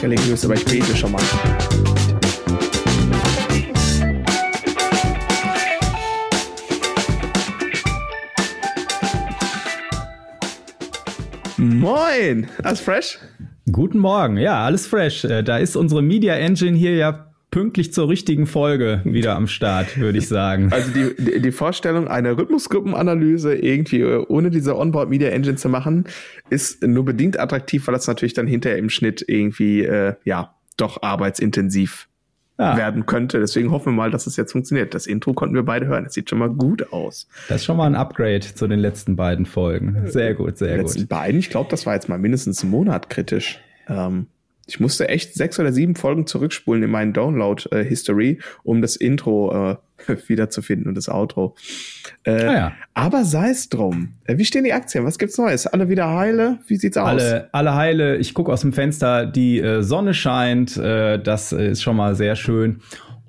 nicht religiös, aber ich bete schon mal. Moin, alles fresh? Guten Morgen, ja, alles fresh. Äh, da ist unsere Media Engine hier ja pünktlich zur richtigen Folge wieder am Start, würde ich sagen. Also die, die Vorstellung, eine Rhythmusgruppenanalyse irgendwie ohne diese Onboard Media Engine zu machen, ist nur bedingt attraktiv, weil das natürlich dann hinterher im Schnitt irgendwie, äh, ja, doch arbeitsintensiv ja. werden könnte. Deswegen hoffen wir mal, dass es jetzt funktioniert. Das Intro konnten wir beide hören. Das sieht schon mal gut aus. Das ist schon mal ein Upgrade zu den letzten beiden Folgen. Sehr gut, sehr die gut. letzten beiden, ich glaube, das war jetzt mal mindestens einen Monat kritisch. Ähm, ich musste echt sechs oder sieben Folgen zurückspulen in meinen Download-History, äh, um das Intro äh, wiederzufinden und das Outro. Äh, ah ja. Aber sei es drum. Äh, wie stehen die Aktien? Was gibt's Neues? Alle wieder heile? Wie sieht's aus? Alle, alle heile. Ich gucke aus dem Fenster, die äh, Sonne scheint. Äh, das ist schon mal sehr schön.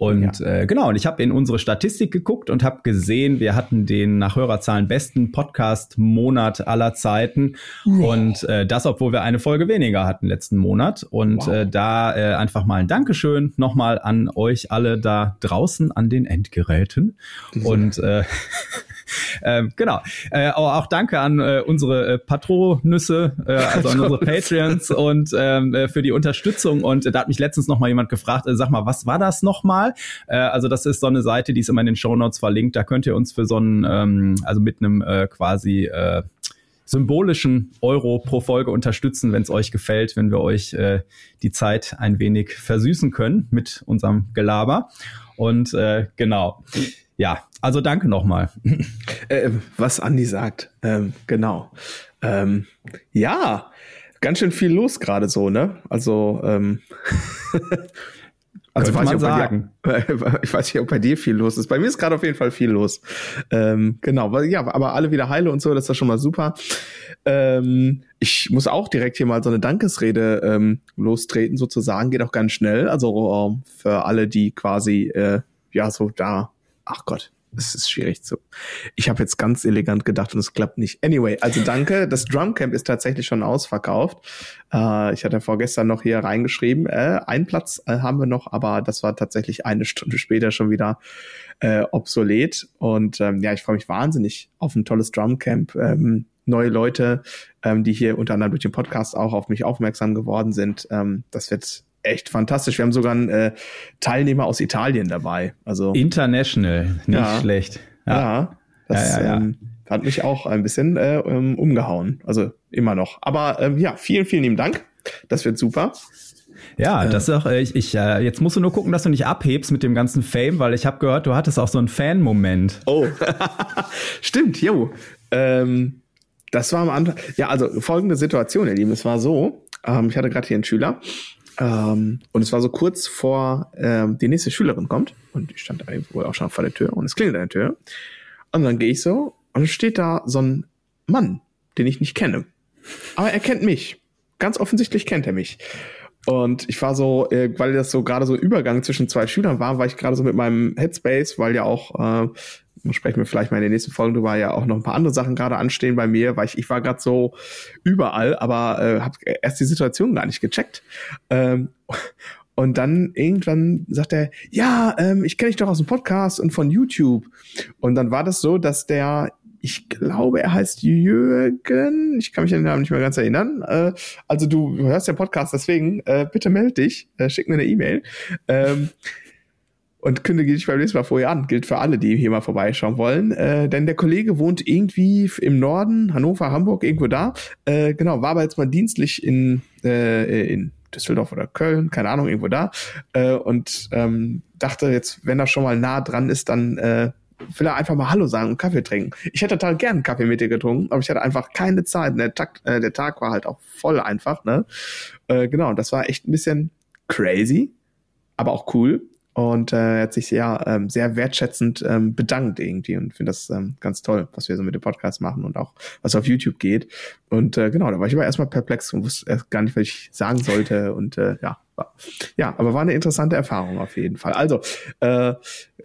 Und ja. äh, genau, und ich habe in unsere Statistik geguckt und habe gesehen, wir hatten den nach Hörerzahlen besten Podcast-Monat aller Zeiten. Oh. Und äh, das, obwohl wir eine Folge weniger hatten letzten Monat. Und wow. äh, da äh, einfach mal ein Dankeschön nochmal an euch alle da draußen an den Endgeräten. Und äh, ähm, genau. Äh, aber auch danke an äh, unsere äh, Patronüsse, äh, also an unsere Patreons und ähm, äh, für die Unterstützung. Und äh, da hat mich letztens noch mal jemand gefragt, äh, sag mal, was war das nochmal? Äh, also das ist so eine Seite, die ist immer in den Show Notes verlinkt. Da könnt ihr uns für so einen, ähm, also mit einem äh, quasi äh, symbolischen Euro pro Folge unterstützen, wenn es euch gefällt, wenn wir euch äh, die Zeit ein wenig versüßen können mit unserem Gelaber. Und äh, genau. Ja, also danke nochmal. Äh, was Andi sagt, ähm, genau. Ähm, ja, ganz schön viel los gerade so, ne? Also, ähm, also weiß ich, sagen. Dir, ich weiß nicht, ob bei dir viel los ist. Bei mir ist gerade auf jeden Fall viel los. Ähm, genau, ja, aber alle wieder heile und so, das ist ja schon mal super. Ähm, ich muss auch direkt hier mal so eine Dankesrede ähm, lostreten, sozusagen. Geht auch ganz schnell. Also äh, für alle, die quasi äh, ja so da ach Gott, es ist schwierig zu. Ich habe jetzt ganz elegant gedacht und es klappt nicht. Anyway, also danke. Das Drumcamp ist tatsächlich schon ausverkauft. Äh, ich hatte vorgestern noch hier reingeschrieben, äh, einen Platz äh, haben wir noch, aber das war tatsächlich eine Stunde später schon wieder äh, obsolet. Und ähm, ja, ich freue mich wahnsinnig auf ein tolles Drumcamp. Ähm, neue Leute, ähm, die hier unter anderem durch den Podcast auch auf mich aufmerksam geworden sind. Ähm, das wird echt fantastisch. Wir haben sogar einen äh, Teilnehmer aus Italien dabei. Also international, nicht ja, schlecht. Ja, ja das ja, ähm, hat mich auch ein bisschen äh, um, umgehauen. Also immer noch. Aber ähm, ja, vielen, vielen lieben Dank. Das wird super. Ja, äh, das ist auch, äh, ich, ich, äh, jetzt musst du nur gucken, dass du nicht abhebst mit dem ganzen Fame, weil ich habe gehört, du hattest auch so einen Fan-Moment. Oh, stimmt, jo. Ähm, das war am Anfang, ja, also folgende Situation, ihr Lieben, es war so, ähm, ich hatte gerade hier einen Schüler ähm, und es war so kurz vor ähm, die nächste Schülerin kommt und ich stand wohl auch schon vor der Tür und es klingelt an der Tür und dann gehe ich so und es steht da so ein Mann, den ich nicht kenne, aber er kennt mich. Ganz offensichtlich kennt er mich. Und ich war so, äh, weil das so gerade so Übergang zwischen zwei Schülern war, war ich gerade so mit meinem Headspace, weil ja auch äh, sprechen wir vielleicht mal in den nächsten Folgen drüber, ja auch noch ein paar andere Sachen gerade anstehen bei mir, weil ich, ich war gerade so überall, aber äh, habe erst die Situation gar nicht gecheckt. Ähm, und dann irgendwann sagt er, ja, ähm, ich kenne dich doch aus dem Podcast und von YouTube. Und dann war das so, dass der, ich glaube, er heißt Jürgen, ich kann mich an den Namen nicht mehr ganz erinnern. Äh, also du hörst den Podcast, deswegen äh, bitte melde dich, äh, schick mir eine E-Mail. Ähm, und kündige dich beim nächsten Mal vorher an. Gilt für alle, die hier mal vorbeischauen wollen. Äh, denn der Kollege wohnt irgendwie im Norden, Hannover, Hamburg, irgendwo da. Äh, genau, war aber jetzt mal dienstlich in, äh, in Düsseldorf oder Köln, keine Ahnung, irgendwo da. Äh, und ähm, dachte jetzt, wenn er schon mal nah dran ist, dann äh, will er einfach mal Hallo sagen und Kaffee trinken. Ich hätte total gern Kaffee mit dir getrunken, aber ich hatte einfach keine Zeit. Der Tag, äh, der Tag war halt auch voll einfach, ne? Äh, genau, das war echt ein bisschen crazy, aber auch cool. Und äh, er hat sich sehr, ähm, sehr wertschätzend ähm, bedankt irgendwie und finde das ähm, ganz toll, was wir so mit dem Podcast machen und auch was auf YouTube geht. Und äh, genau, da war ich aber erstmal perplex und wusste erst gar nicht, was ich sagen sollte. Und äh, ja, war, ja, aber war eine interessante Erfahrung auf jeden Fall. Also, äh,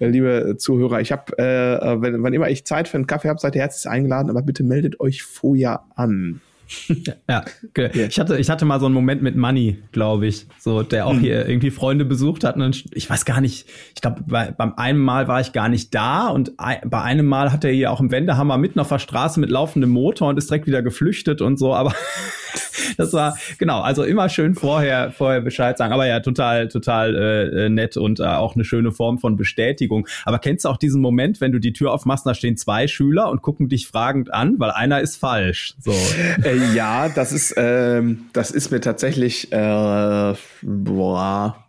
liebe Zuhörer, ich habe, äh, wenn, wann immer ich Zeit für einen Kaffee habe, seid ihr herzlich eingeladen, aber bitte meldet euch vorher an. Ja, okay. ich hatte, ich hatte mal so einen Moment mit Money, glaube ich, so der auch mhm. hier irgendwie Freunde besucht hat. Und ich weiß gar nicht, ich glaube, bei, beim einen Mal war ich gar nicht da und bei einem Mal hat er hier auch im Wendehammer mitten auf der Straße mit laufendem Motor und ist direkt wieder geflüchtet und so. Aber das war genau, also immer schön vorher vorher Bescheid sagen. Aber ja, total total äh, nett und äh, auch eine schöne Form von Bestätigung. Aber kennst du auch diesen Moment, wenn du die Tür aufmachst, da stehen zwei Schüler und gucken dich fragend an, weil einer ist falsch. So. Äh, ja, das ist ähm, das ist mir tatsächlich äh, boah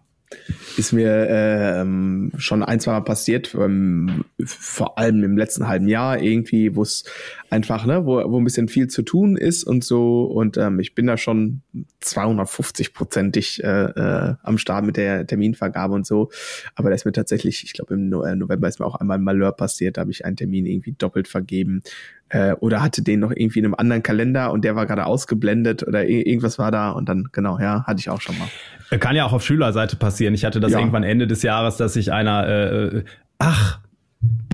ist mir ähm, schon ein, zwei Mal passiert, ähm, vor allem im letzten halben Jahr irgendwie, wo es einfach, ne, wo, wo ein bisschen viel zu tun ist und so. Und ähm, ich bin da schon 250-prozentig äh, äh, am Start mit der Terminvergabe und so. Aber da ist mir tatsächlich, ich glaube, im äh, November ist mir auch einmal Malheur passiert, da habe ich einen Termin irgendwie doppelt vergeben. Äh, oder hatte den noch irgendwie in einem anderen Kalender und der war gerade ausgeblendet oder irgendwas war da und dann, genau, ja, hatte ich auch schon mal. Kann ja auch auf Schülerseite passieren. Ich hatte das ja. irgendwann Ende des Jahres, dass sich einer, äh, ach,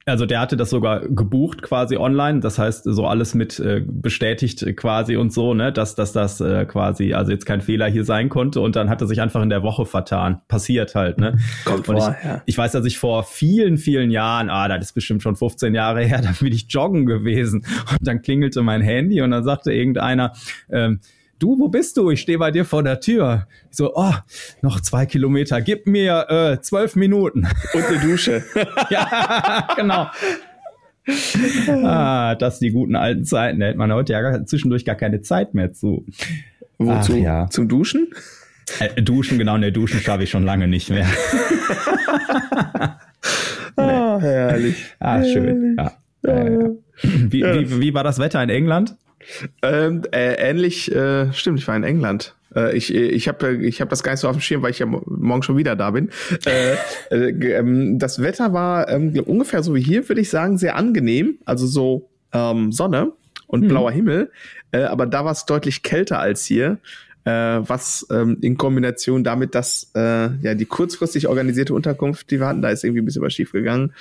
also der hatte das sogar gebucht quasi online, das heißt so alles mit äh, bestätigt quasi und so, ne, dass, dass das äh, quasi also jetzt kein Fehler hier sein konnte und dann hat er sich einfach in der Woche vertan. Passiert halt, ne? Kommt vor, ich, ja. ich weiß, dass ich vor vielen, vielen Jahren, ah, das ist bestimmt schon 15 Jahre her, da bin ich joggen gewesen und dann klingelte mein Handy und dann sagte irgendeiner, ähm, du, wo bist du? Ich stehe bei dir vor der Tür. Ich so, oh, noch zwei Kilometer, gib mir äh, zwölf Minuten. Und eine Dusche. ja, genau. ah, das die guten alten Zeiten. Da hätte man heute ja zwischendurch gar keine Zeit mehr zu. Wozu? Ach, ja. Zum Duschen? Äh, duschen, genau, ne, Duschen schaffe ich schon lange nicht mehr. Ah, herrlich. Ah, schön. Ja. Ja, ja. Wie, wie, wie war das Wetter in England? Ähm, äh, ähnlich, äh, stimmt, ich war in England. Äh, ich ich habe ich hab das gar nicht so auf dem Schirm, weil ich ja morgen schon wieder da bin. Äh, äh, ähm, das Wetter war ähm, ungefähr so wie hier, würde ich sagen, sehr angenehm. Also so ähm, Sonne und hm. blauer Himmel. Äh, aber da war es deutlich kälter als hier äh, was ähm, in Kombination damit, dass äh, ja die kurzfristig organisierte Unterkunft, die wir hatten, da ist irgendwie ein bisschen was schief gegangen.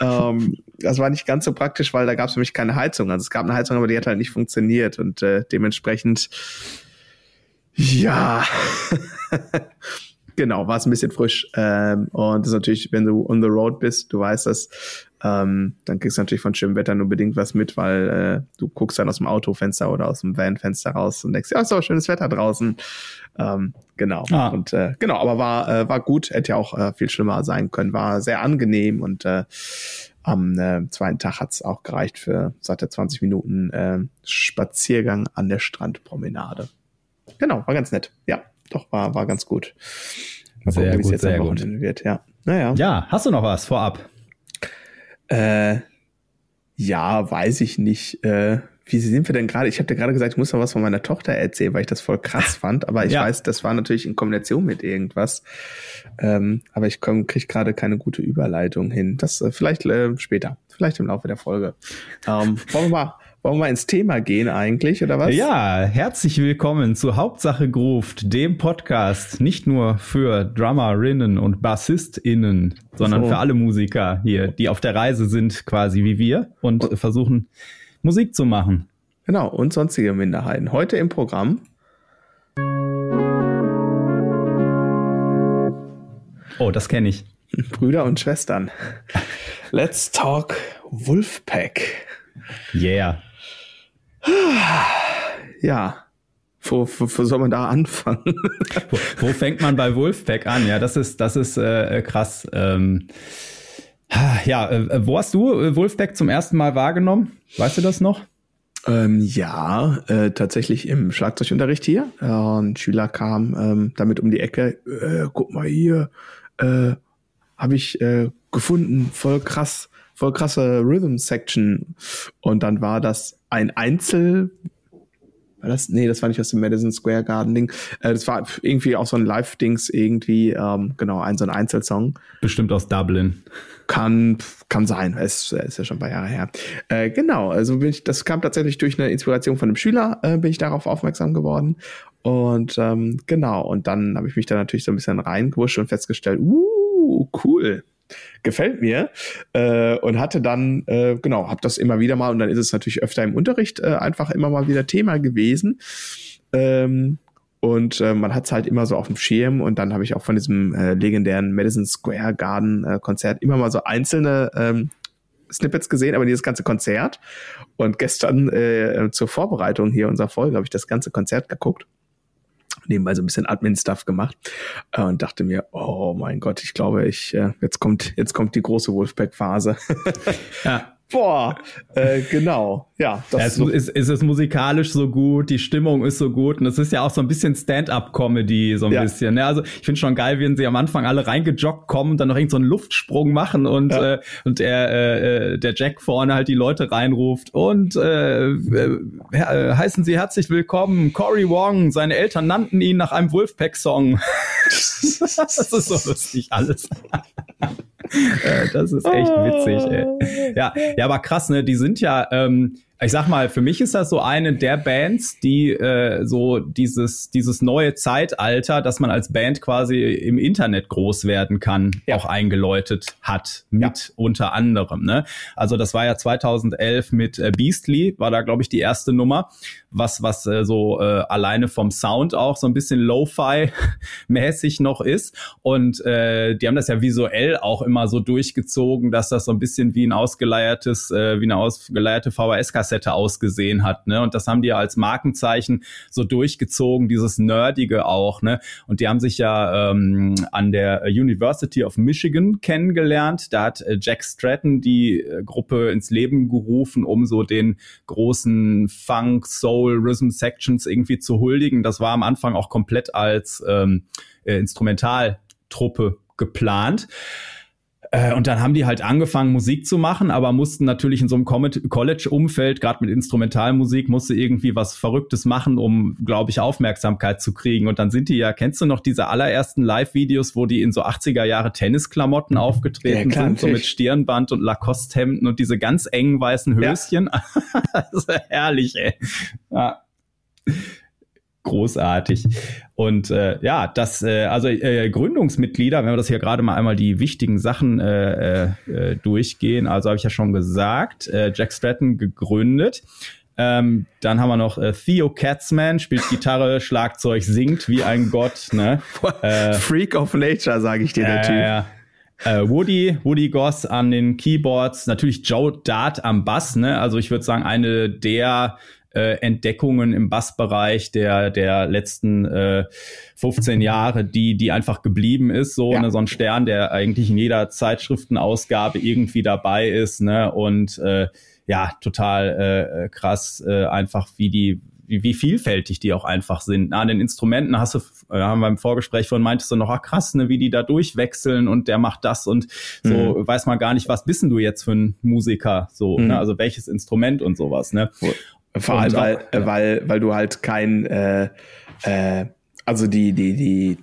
Ähm, das war nicht ganz so praktisch, weil da gab es nämlich keine Heizung. Also es gab eine Heizung, aber die hat halt nicht funktioniert und äh, dementsprechend ja. genau, war es ein bisschen frisch. Ähm, und das ist natürlich, wenn du on the road bist, du weißt das, ähm, dann kriegst du natürlich von schönem Wetter nur bedingt was mit, weil äh, du guckst dann aus dem Autofenster oder aus dem Vanfenster raus und denkst, ja, ist aber schönes Wetter draußen. Ähm, genau. Ah. Und äh, genau, aber war, äh, war gut, hätte ja auch äh, viel schlimmer sein können, war sehr angenehm und äh, am äh, zweiten Tag hat's auch gereicht für satte 20 Minuten äh, Spaziergang an der Strandpromenade. Genau, war ganz nett. Ja, doch, war, war ganz gut. Mal sehr gucken, gut, sehr gut. Wird. Ja. Naja. ja, hast du noch was vorab? Äh, ja, weiß ich nicht. Äh, wie sind wir denn gerade? Ich habe dir gerade gesagt, ich muss noch was von meiner Tochter erzählen, weil ich das voll krass fand. Aber ich ja. weiß, das war natürlich in Kombination mit irgendwas. Ähm, aber ich komm, krieg gerade keine gute Überleitung hin. Das äh, vielleicht äh, später, vielleicht im Laufe der Folge. Ähm, wollen wir mal wollen wir ins Thema gehen eigentlich, oder was? Ja, herzlich willkommen zu Hauptsache Gruft, dem Podcast, nicht nur für Drummerinnen und BassistInnen, sondern so. für alle Musiker hier, die auf der Reise sind, quasi wie wir und, und versuchen, Musik zu machen. Genau, und sonstige Minderheiten. Heute im Programm. Oh, das kenne ich. Brüder und Schwestern. Let's talk Wolfpack. Yeah. Ja. Wo, wo, wo soll man da anfangen? wo, wo, fängt man bei Wolfpack an? Ja, das ist, das ist äh, krass. Ähm, ja, äh, wo hast du äh, Wolfpack zum ersten Mal wahrgenommen? Weißt du das noch? Ähm, ja, äh, tatsächlich im Schlagzeugunterricht hier. Äh, ein Schüler kam ähm, damit um die Ecke. Äh, guck mal hier, äh, habe ich äh, gefunden, voll krass voll krasse Rhythm-Section. Und dann war das ein Einzel, war das? Nee, das war nicht aus dem Madison Square Garden Ding. Äh, das war irgendwie auch so ein Live-Dings irgendwie, ähm, genau, ein so ein Einzelsong. Bestimmt aus Dublin. Kann, kann sein. Es ist ja schon ein paar Jahre her. Äh, genau, also bin ich, das kam tatsächlich durch eine Inspiration von einem Schüler, äh, bin ich darauf aufmerksam geworden. Und ähm, genau, und dann habe ich mich da natürlich so ein bisschen reingewuscht und festgestellt, uh, cool gefällt mir. Äh, und hatte dann, äh, genau, habe das immer wieder mal und dann ist es natürlich öfter im Unterricht äh, einfach immer mal wieder Thema gewesen. Ähm, und äh, man hat es halt immer so auf dem Schirm und dann habe ich auch von diesem äh, legendären Madison Square Garden äh, Konzert immer mal so einzelne ähm, Snippets gesehen, aber dieses ganze Konzert. Und gestern äh, zur Vorbereitung hier unserer Folge habe ich das ganze Konzert geguckt nebenbei so ein bisschen Admin-Stuff gemacht äh, und dachte mir, oh mein Gott, ich glaube, ich äh, jetzt kommt jetzt kommt die große Wolfpack-Phase. ja. Boah, äh, genau. Ja, das ja, es, so ist, ist es musikalisch so gut, die Stimmung ist so gut und es ist ja auch so ein bisschen Stand-up-Comedy so ein ja. bisschen. Ne? Also ich finde schon geil, wenn sie am Anfang alle reingejoggt kommen, dann noch irgendeinen so Luftsprung machen und ja. äh, und der äh, äh, der Jack vorne halt die Leute reinruft und äh, äh, heißen Sie herzlich willkommen, Cory Wong. Seine Eltern nannten ihn nach einem Wolfpack-Song. das ist so lustig alles. Äh, das ist echt witzig, ey. Ja, ja, aber krass, ne? Die sind ja, ähm, ich sag mal, für mich ist das so eine der Bands, die äh, so dieses, dieses neue Zeitalter, dass man als Band quasi im Internet groß werden kann, ja. auch eingeläutet hat, mit ja. unter anderem. Ne? Also das war ja 2011 mit äh, Beastly, war da, glaube ich, die erste Nummer was, was äh, so äh, alleine vom Sound auch so ein bisschen Lo-Fi-mäßig noch ist. Und äh, die haben das ja visuell auch immer so durchgezogen, dass das so ein bisschen wie ein ausgeleiertes, äh, wie eine ausgeleierte VHS-Kassette ausgesehen hat. Ne? Und das haben die ja als Markenzeichen so durchgezogen, dieses Nerdige auch. Ne? Und die haben sich ja ähm, an der University of Michigan kennengelernt. Da hat äh, Jack Stratton die äh, Gruppe ins Leben gerufen, um so den großen Funk, Soul, Soul Rhythm Sections irgendwie zu huldigen. Das war am Anfang auch komplett als ähm, äh, Instrumentaltruppe geplant. Äh, und dann haben die halt angefangen, Musik zu machen, aber mussten natürlich in so einem College-Umfeld, gerade mit Instrumentalmusik, musste irgendwie was Verrücktes machen, um, glaube ich, Aufmerksamkeit zu kriegen. Und dann sind die ja, kennst du noch diese allerersten Live-Videos, wo die in so 80er Jahre Tennisklamotten aufgetreten ja, sind, so mit Stirnband und Lacoste-Hemden und diese ganz engen weißen Höschen? Ja. das ist herrlich, ey. Ja großartig. Und äh, ja, das, äh, also äh, Gründungsmitglieder, wenn wir das hier gerade mal einmal die wichtigen Sachen äh, äh, durchgehen, also habe ich ja schon gesagt, äh, Jack Stratton gegründet. Ähm, dann haben wir noch äh, Theo Katzman, spielt Gitarre, Schlagzeug, singt wie ein Gott. Ne? Äh, Freak of Nature, sage ich dir, der Typ. Äh, Woody, Woody Goss an den Keyboards, natürlich Joe Dart am Bass, ne? Also ich würde sagen, eine der äh, Entdeckungen im Bassbereich der, der letzten äh, 15 Jahre, die, die einfach geblieben ist. So, ja. ne, so ein Stern, der eigentlich in jeder Zeitschriftenausgabe irgendwie dabei ist, ne? Und äh, ja, total äh, krass, äh, einfach wie die, wie, wie vielfältig die auch einfach sind. Na, an den Instrumenten hast du, äh, haben wir im Vorgespräch von meintest du noch, ach krass, ne, wie die da durchwechseln und der macht das und so mhm. weiß man gar nicht, was bist denn du jetzt für ein Musiker, so, ne? mhm. ne, also welches Instrument und sowas, ne? Vor allem, weil, ja. weil, weil du halt kein, äh, äh, also die, die, die,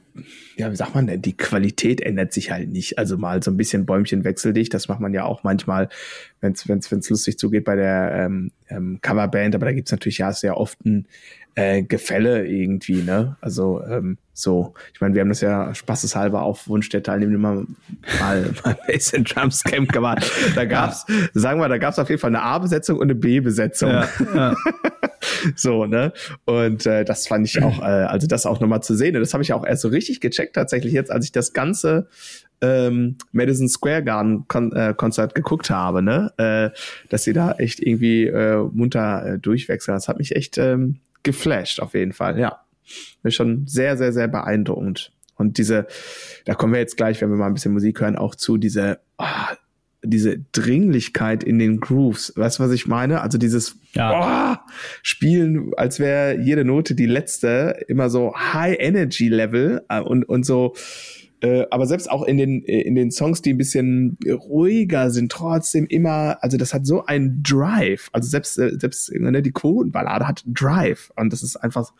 ja, wie sagt man denn, die Qualität ändert sich halt nicht. Also mal so ein bisschen Bäumchen wechsel dich, das macht man ja auch manchmal, wenn es wenn's, wenn's lustig zugeht bei der ähm, ähm, Coverband, aber da gibt's natürlich ja sehr oft ein äh, Gefälle irgendwie, ne? Also ähm, so, ich meine, wir haben das ja spaßeshalber auf Wunsch der Teilnehmer mal, mal Bass and Drums Camp gemacht. Da gab's, ja. sagen wir, da gab's auf jeden Fall eine A-Besetzung und eine B-Besetzung. Ja, ja. so, ne? Und äh, das fand ich auch, äh, also das auch nochmal zu sehen. Das habe ich auch erst so richtig gecheckt tatsächlich jetzt, als ich das ganze ähm, Madison Square Garden Kon äh, Konzert geguckt habe, ne? Äh, dass sie da echt irgendwie äh, munter äh, durchwechseln. Das hat mich echt ähm, geflasht, auf jeden Fall, ja. Ist schon sehr, sehr, sehr beeindruckend. Und diese, da kommen wir jetzt gleich, wenn wir mal ein bisschen Musik hören, auch zu, diese, oh, diese Dringlichkeit in den Grooves. Weißt du, was ich meine? Also dieses ja. oh, Spielen, als wäre jede Note die letzte, immer so High Energy Level äh, und, und so äh, aber selbst auch in den, äh, in den Songs, die ein bisschen ruhiger sind, trotzdem immer, also das hat so ein Drive. Also selbst, äh, selbst ne, die Quotenballade hat Drive. Und das ist einfach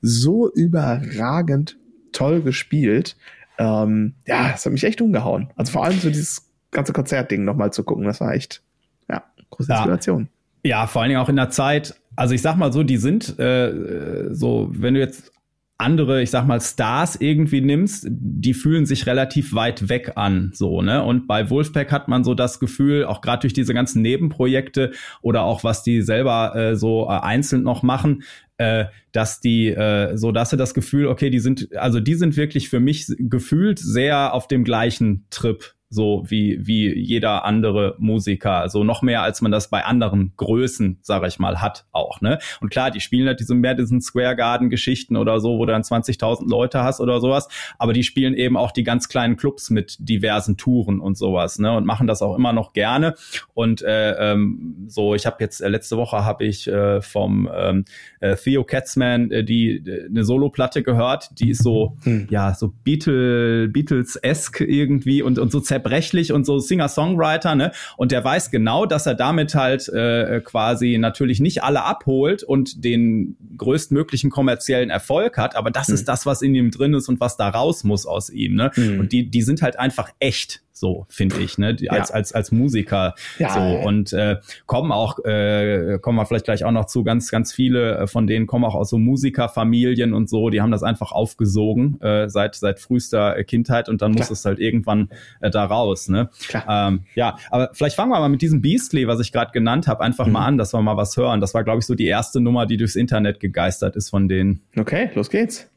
so überragend toll gespielt. Ähm, ja, das hat mich echt umgehauen. Also vor allem so dieses ganze Konzertding nochmal zu gucken, das war echt, ja, große Inspiration. Ja. ja, vor allen Dingen auch in der Zeit, also ich sag mal so, die sind äh, so, wenn du jetzt andere, ich sag mal, Stars irgendwie nimmst, die fühlen sich relativ weit weg an, so, ne? Und bei Wolfpack hat man so das Gefühl, auch gerade durch diese ganzen Nebenprojekte oder auch was die selber äh, so äh, einzeln noch machen, äh, dass die, äh, so dass sie das Gefühl, okay, die sind, also die sind wirklich für mich gefühlt sehr auf dem gleichen Trip so wie, wie jeder andere Musiker. So noch mehr, als man das bei anderen Größen, sage ich mal, hat auch. Ne? Und klar, die spielen halt diese Madison Square Garden Geschichten oder so, wo du dann 20.000 Leute hast oder sowas. Aber die spielen eben auch die ganz kleinen Clubs mit diversen Touren und sowas. Ne? Und machen das auch immer noch gerne. Und äh, ähm, so, ich habe jetzt äh, letzte Woche habe ich äh, vom ähm, äh, Theo Katzman äh, die äh, eine Solo-Platte gehört, die ist so hm. ja so Beatles Beatles-esque irgendwie und und so zerbrechlich und so Singer-Songwriter, ne? Und der weiß genau, dass er damit halt äh, quasi natürlich nicht alle abholt und den größtmöglichen kommerziellen Erfolg hat, aber das mhm. ist das, was in ihm drin ist und was da raus muss aus ihm, ne? Mhm. Und die, die sind halt einfach echt so finde ich, ne? Die, als, ja. als, als Musiker. Ja, so. Und äh, kommen auch, äh, kommen wir vielleicht gleich auch noch zu, ganz, ganz viele äh, von denen kommen auch aus so Musikerfamilien und so, die haben das einfach aufgesogen äh, seit, seit frühester Kindheit und dann Klar. muss es halt irgendwann äh, da raus. Ne? Ähm, ja, aber vielleicht fangen wir mal mit diesem Beastly, was ich gerade genannt habe, einfach mhm. mal an, dass wir mal was hören. Das war, glaube ich, so die erste Nummer, die durchs Internet gegeistert ist von denen. Okay, los geht's.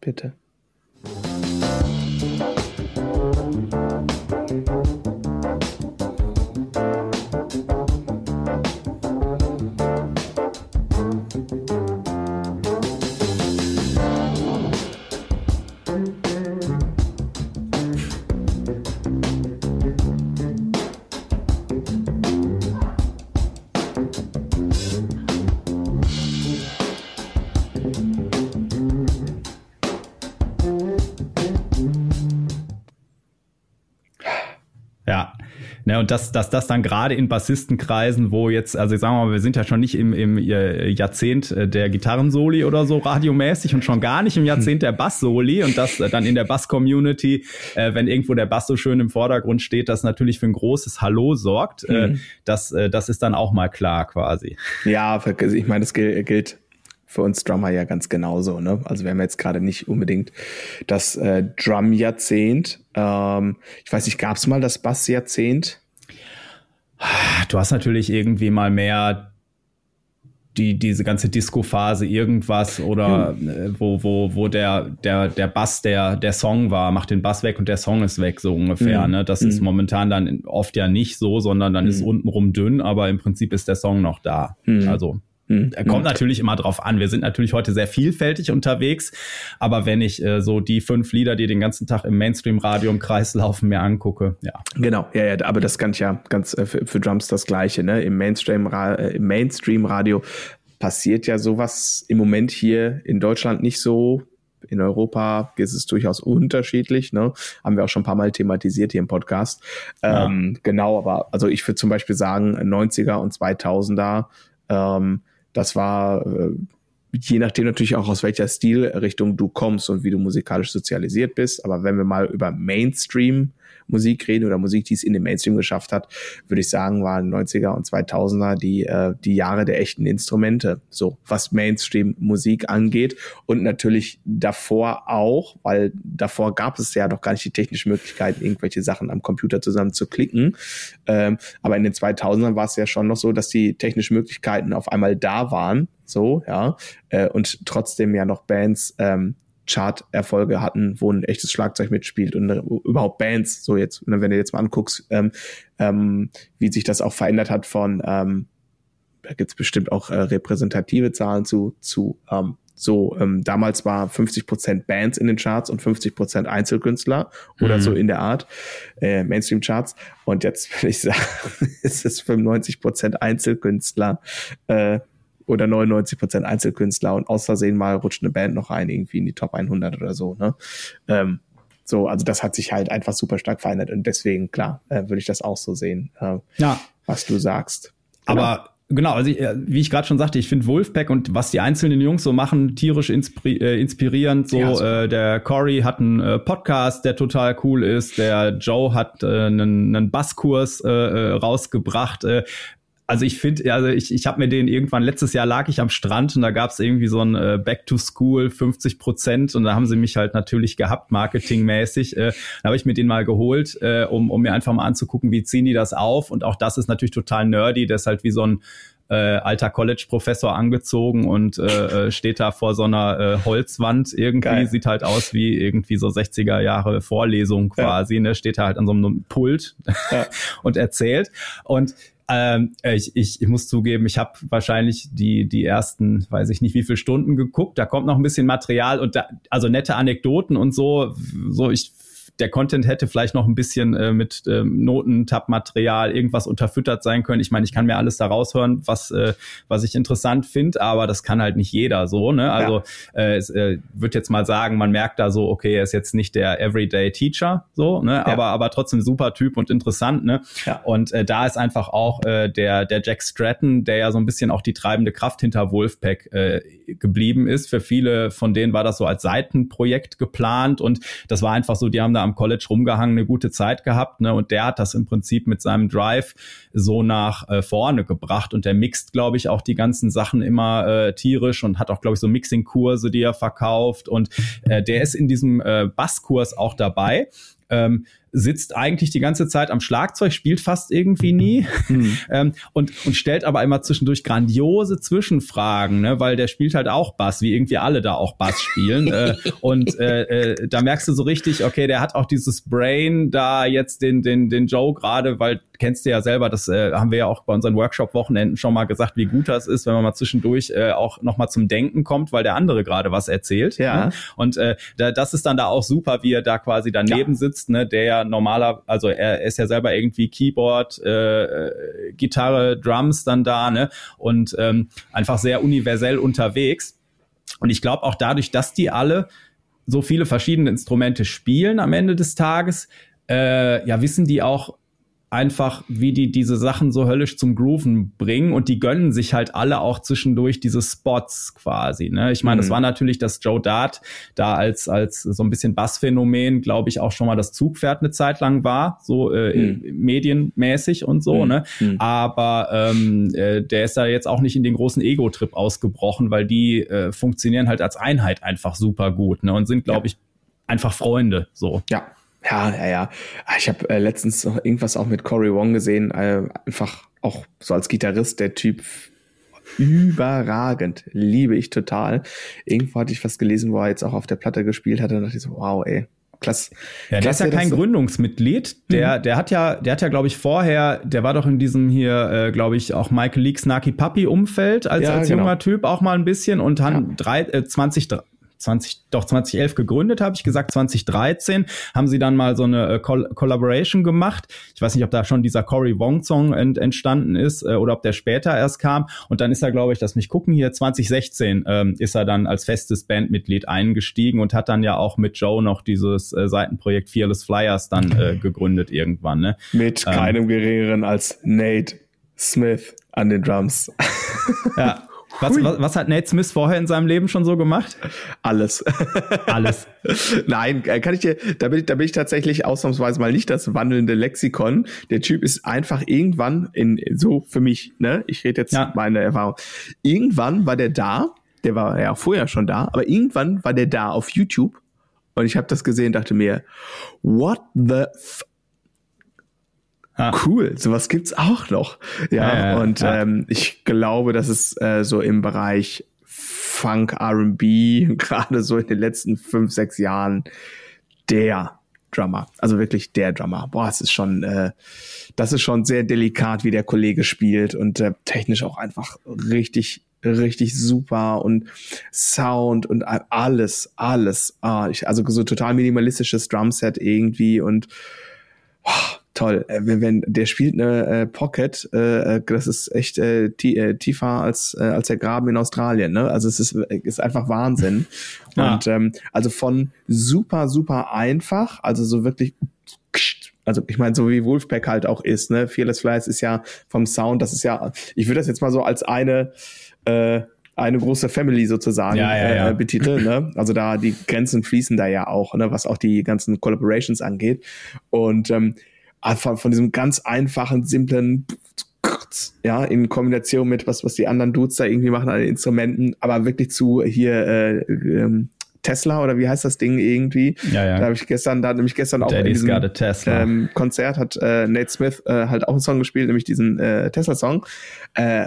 Bitte. Und dass, dass das dann gerade in Bassistenkreisen, wo jetzt, also ich sag mal, wir sind ja schon nicht im, im äh, Jahrzehnt äh, der Gitarrensoli oder so radiomäßig und schon gar nicht im Jahrzehnt der Bass-Soli und das äh, dann in der Bass-Community, äh, wenn irgendwo der Bass so schön im Vordergrund steht, das natürlich für ein großes Hallo sorgt. Mhm. Äh, das, äh, das ist dann auch mal klar quasi. Ja, ich meine, das gilt für uns Drummer ja ganz genauso. Ne? Also wir haben jetzt gerade nicht unbedingt das äh, Drum-Jahrzehnt. Ähm, ich weiß nicht, gab es mal das Bass-Jahrzehnt? Du hast natürlich irgendwie mal mehr die, diese ganze Disco-Phase irgendwas oder hm. wo, wo, wo der, der, der Bass der, der Song war, macht den Bass weg und der Song ist weg, so ungefähr. Hm. Ne? Das hm. ist momentan dann oft ja nicht so, sondern dann ist hm. untenrum dünn, aber im Prinzip ist der Song noch da. Hm. Also hm. Kommt hm. natürlich immer drauf an. Wir sind natürlich heute sehr vielfältig unterwegs, aber wenn ich äh, so die fünf Lieder, die den ganzen Tag im Mainstream-Radio im Kreis laufen, mir angucke, ja. Genau, ja, ja, aber das kann ich ja ganz äh, für, für, Drums das Gleiche. Ne? Im Mainstream-Radio äh, Mainstream passiert ja sowas im Moment hier in Deutschland nicht so. In Europa ist es durchaus unterschiedlich, ne? Haben wir auch schon ein paar Mal thematisiert hier im Podcast. Ja. Ähm, genau, aber also ich würde zum Beispiel sagen, 90er und 2000er ähm, das war äh, je nachdem natürlich auch aus welcher Stilrichtung du kommst und wie du musikalisch sozialisiert bist. Aber wenn wir mal über Mainstream Musik reden oder Musik, die es in den Mainstream geschafft hat, würde ich sagen, waren 90er und 2000er die, äh, die Jahre der echten Instrumente, so was Mainstream-Musik angeht. Und natürlich davor auch, weil davor gab es ja noch gar nicht die technische Möglichkeit, irgendwelche Sachen am Computer zusammen zu klicken. Ähm, aber in den 2000ern war es ja schon noch so, dass die technischen Möglichkeiten auf einmal da waren, so, ja, äh, und trotzdem ja noch Bands ähm, Chart-Erfolge hatten, wo ein echtes Schlagzeug mitspielt und äh, überhaupt Bands, so jetzt, ne, wenn du jetzt mal anguckst, ähm, ähm, wie sich das auch verändert hat von, ähm, da gibt's bestimmt auch äh, repräsentative Zahlen zu, zu ähm, so, ähm, damals war 50% Bands in den Charts und 50% Einzelkünstler oder mhm. so in der Art, äh, Mainstream-Charts. Und jetzt würde ich sagen, ist es 95% Einzelkünstler, äh, oder 99 Prozent Einzelkünstler und aus Versehen mal rutscht eine Band noch rein, irgendwie in die Top 100 oder so, ne? Ähm, so, also das hat sich halt einfach super stark verändert und deswegen, klar, äh, würde ich das auch so sehen, äh, ja. was du sagst. Genau. Aber Genau, also ich, äh, wie ich gerade schon sagte, ich finde Wolfpack und was die einzelnen Jungs so machen, tierisch inspiri äh, inspirierend. So, ja, äh, der Cory hat einen äh, Podcast, der total cool ist. Der Joe hat äh, einen, einen Basskurs äh, äh rausgebracht. Äh, also ich finde, also ich, ich habe mir den irgendwann, letztes Jahr lag ich am Strand und da gab es irgendwie so ein äh, Back to School 50 Prozent und da haben sie mich halt natürlich gehabt, marketingmäßig. Äh, da habe ich mir den mal geholt, äh, um, um mir einfach mal anzugucken, wie ziehen die das auf. Und auch das ist natürlich total nerdy, das ist halt wie so ein äh, alter College-Professor angezogen und äh, äh, steht da vor so einer äh, Holzwand irgendwie, Geil. sieht halt aus wie irgendwie so 60er Jahre Vorlesung quasi, ja. ne? steht da halt an so einem Pult ja. und erzählt. Und ähm, ich, ich, ich muss zugeben, ich habe wahrscheinlich die, die ersten, weiß ich nicht, wie viele Stunden geguckt. Da kommt noch ein bisschen Material und da, also nette Anekdoten und so. So, ich der Content hätte vielleicht noch ein bisschen äh, mit ähm, Noten, Tab-Material, irgendwas unterfüttert sein können. Ich meine, ich kann mir alles da raushören, was, äh, was ich interessant finde, aber das kann halt nicht jeder so. Ne? Also ja. äh, es äh, wird jetzt mal sagen, man merkt da so, okay, er ist jetzt nicht der Everyday Teacher, so, ne? Ja. aber, aber trotzdem super Typ und interessant. Ne? Ja. Und äh, da ist einfach auch äh, der, der Jack Stratton, der ja so ein bisschen auch die treibende Kraft hinter Wolfpack äh, geblieben ist. Für viele von denen war das so als Seitenprojekt geplant und das war einfach so, die haben da am College rumgehangen, eine gute Zeit gehabt, ne? Und der hat das im Prinzip mit seinem Drive so nach äh, vorne gebracht und der mixt, glaube ich, auch die ganzen Sachen immer äh, tierisch und hat auch, glaube ich, so Mixing-Kurse, die er verkauft und äh, der ist in diesem äh, Basskurs auch dabei. Ähm, sitzt eigentlich die ganze Zeit am Schlagzeug, spielt fast irgendwie nie mhm. ähm, und, und stellt aber immer zwischendurch grandiose Zwischenfragen, ne? weil der spielt halt auch Bass, wie irgendwie alle da auch Bass spielen. äh, und äh, äh, da merkst du so richtig, okay, der hat auch dieses Brain, da jetzt den, den, den Joe gerade, weil kennst du ja selber, das äh, haben wir ja auch bei unseren Workshop-Wochenenden schon mal gesagt, wie gut das ist, wenn man mal zwischendurch äh, auch nochmal zum Denken kommt, weil der andere gerade was erzählt. Ja. Ne? Und äh, da, das ist dann da auch super, wie er da quasi daneben ja. sitzt, ne, der ja normaler, also er ist ja selber irgendwie Keyboard, äh, äh, Gitarre, Drums dann da, ne? Und ähm, einfach sehr universell unterwegs. Und ich glaube auch dadurch, dass die alle so viele verschiedene Instrumente spielen am Ende des Tages, äh, ja, wissen die auch, einfach, wie die diese Sachen so höllisch zum Grooven bringen und die gönnen sich halt alle auch zwischendurch diese Spots quasi. Ne? Ich meine, mhm. das war natürlich, dass Joe Dart da als als so ein bisschen Bassphänomen, glaube ich, auch schon mal das Zugpferd eine Zeit lang war, so äh, mhm. medienmäßig und so. Mhm. Ne? Mhm. Aber ähm, äh, der ist da jetzt auch nicht in den großen Ego-Trip ausgebrochen, weil die äh, funktionieren halt als Einheit einfach super gut ne? und sind, glaube ja. ich, einfach Freunde. So. Ja, ja, ja, ja. Ah, ich habe äh, letztens noch irgendwas auch mit Cory Wong gesehen. Äh, einfach auch so als Gitarrist, der Typ überragend. Liebe ich total. Irgendwo hatte ich was gelesen, wo er jetzt auch auf der Platte gespielt hat. Und dachte ich so, wow, ey. Klasse. Ja, der ist ja kein Gründungsmitglied. Der, mhm. der hat ja, der hat ja, glaube ich, vorher, der war doch in diesem hier, äh, glaube ich, auch Michael Leaks Naki Puppy Umfeld als, ja, als genau. junger Typ auch mal ein bisschen und dann ja. drei, äh, 20, 20, doch 2011 gegründet, habe ich gesagt. 2013 haben sie dann mal so eine äh, Col Collaboration gemacht. Ich weiß nicht, ob da schon dieser Cory Wong Song ent entstanden ist äh, oder ob der später erst kam. Und dann ist er, glaube ich, dass mich gucken hier 2016 ähm, ist er dann als festes Bandmitglied eingestiegen und hat dann ja auch mit Joe noch dieses äh, Seitenprojekt Fearless Flyers dann äh, gegründet irgendwann. Ne? Mit ähm, keinem geringeren als Nate Smith an den Drums. ja. Was, was, was, hat Nate Smith vorher in seinem Leben schon so gemacht? Alles. Alles. Nein, äh, kann ich dir, da bin ich, da bin ich tatsächlich ausnahmsweise mal nicht das wandelnde Lexikon. Der Typ ist einfach irgendwann in, so für mich, ne? Ich rede jetzt ja. meine Erfahrung. Irgendwann war der da, der war ja vorher schon da, aber irgendwann war der da auf YouTube und ich habe das gesehen, dachte mir, what the f Ah. Cool, sowas gibt's auch noch. Ja, ja und ja. Ähm, ich glaube, dass es äh, so im Bereich Funk, R&B gerade so in den letzten fünf, sechs Jahren der Drummer, also wirklich der Drummer. Boah, es ist schon, äh, das ist schon sehr delikat, wie der Kollege spielt und äh, technisch auch einfach richtig, richtig super und Sound und alles, alles. Ah, ich, also so total minimalistisches Drumset irgendwie und boah, toll. Äh, wenn, wenn der spielt eine äh, Pocket, äh, äh das ist echt äh, tiefer als äh, als der Graben in Australien. Ne? Also es ist ist einfach Wahnsinn. ja. Und ähm, also von super super einfach, also so wirklich also ich meine, so wie Wolfpack halt auch ist, ne? Fearless Flies ist ja vom Sound, das ist ja, ich würde das jetzt mal so als eine äh, eine große Family sozusagen ja, ja, ja. Äh, betiteln. Ne? Also da die Grenzen fließen da ja auch, ne? was auch die ganzen Collaborations angeht. Und ähm, von, von diesem ganz einfachen, simplen ja, in Kombination mit was, was die anderen Dudes da irgendwie machen an den Instrumenten, aber wirklich zu hier äh, ähm, Tesla oder wie heißt das Ding irgendwie? Ja, ja. Da habe ich gestern, da hat nämlich gestern auch Daddy's in diesem Tesla. ähm, Konzert hat äh, Nate Smith äh, halt auch einen Song gespielt, nämlich diesen äh, Tesla-Song. Äh,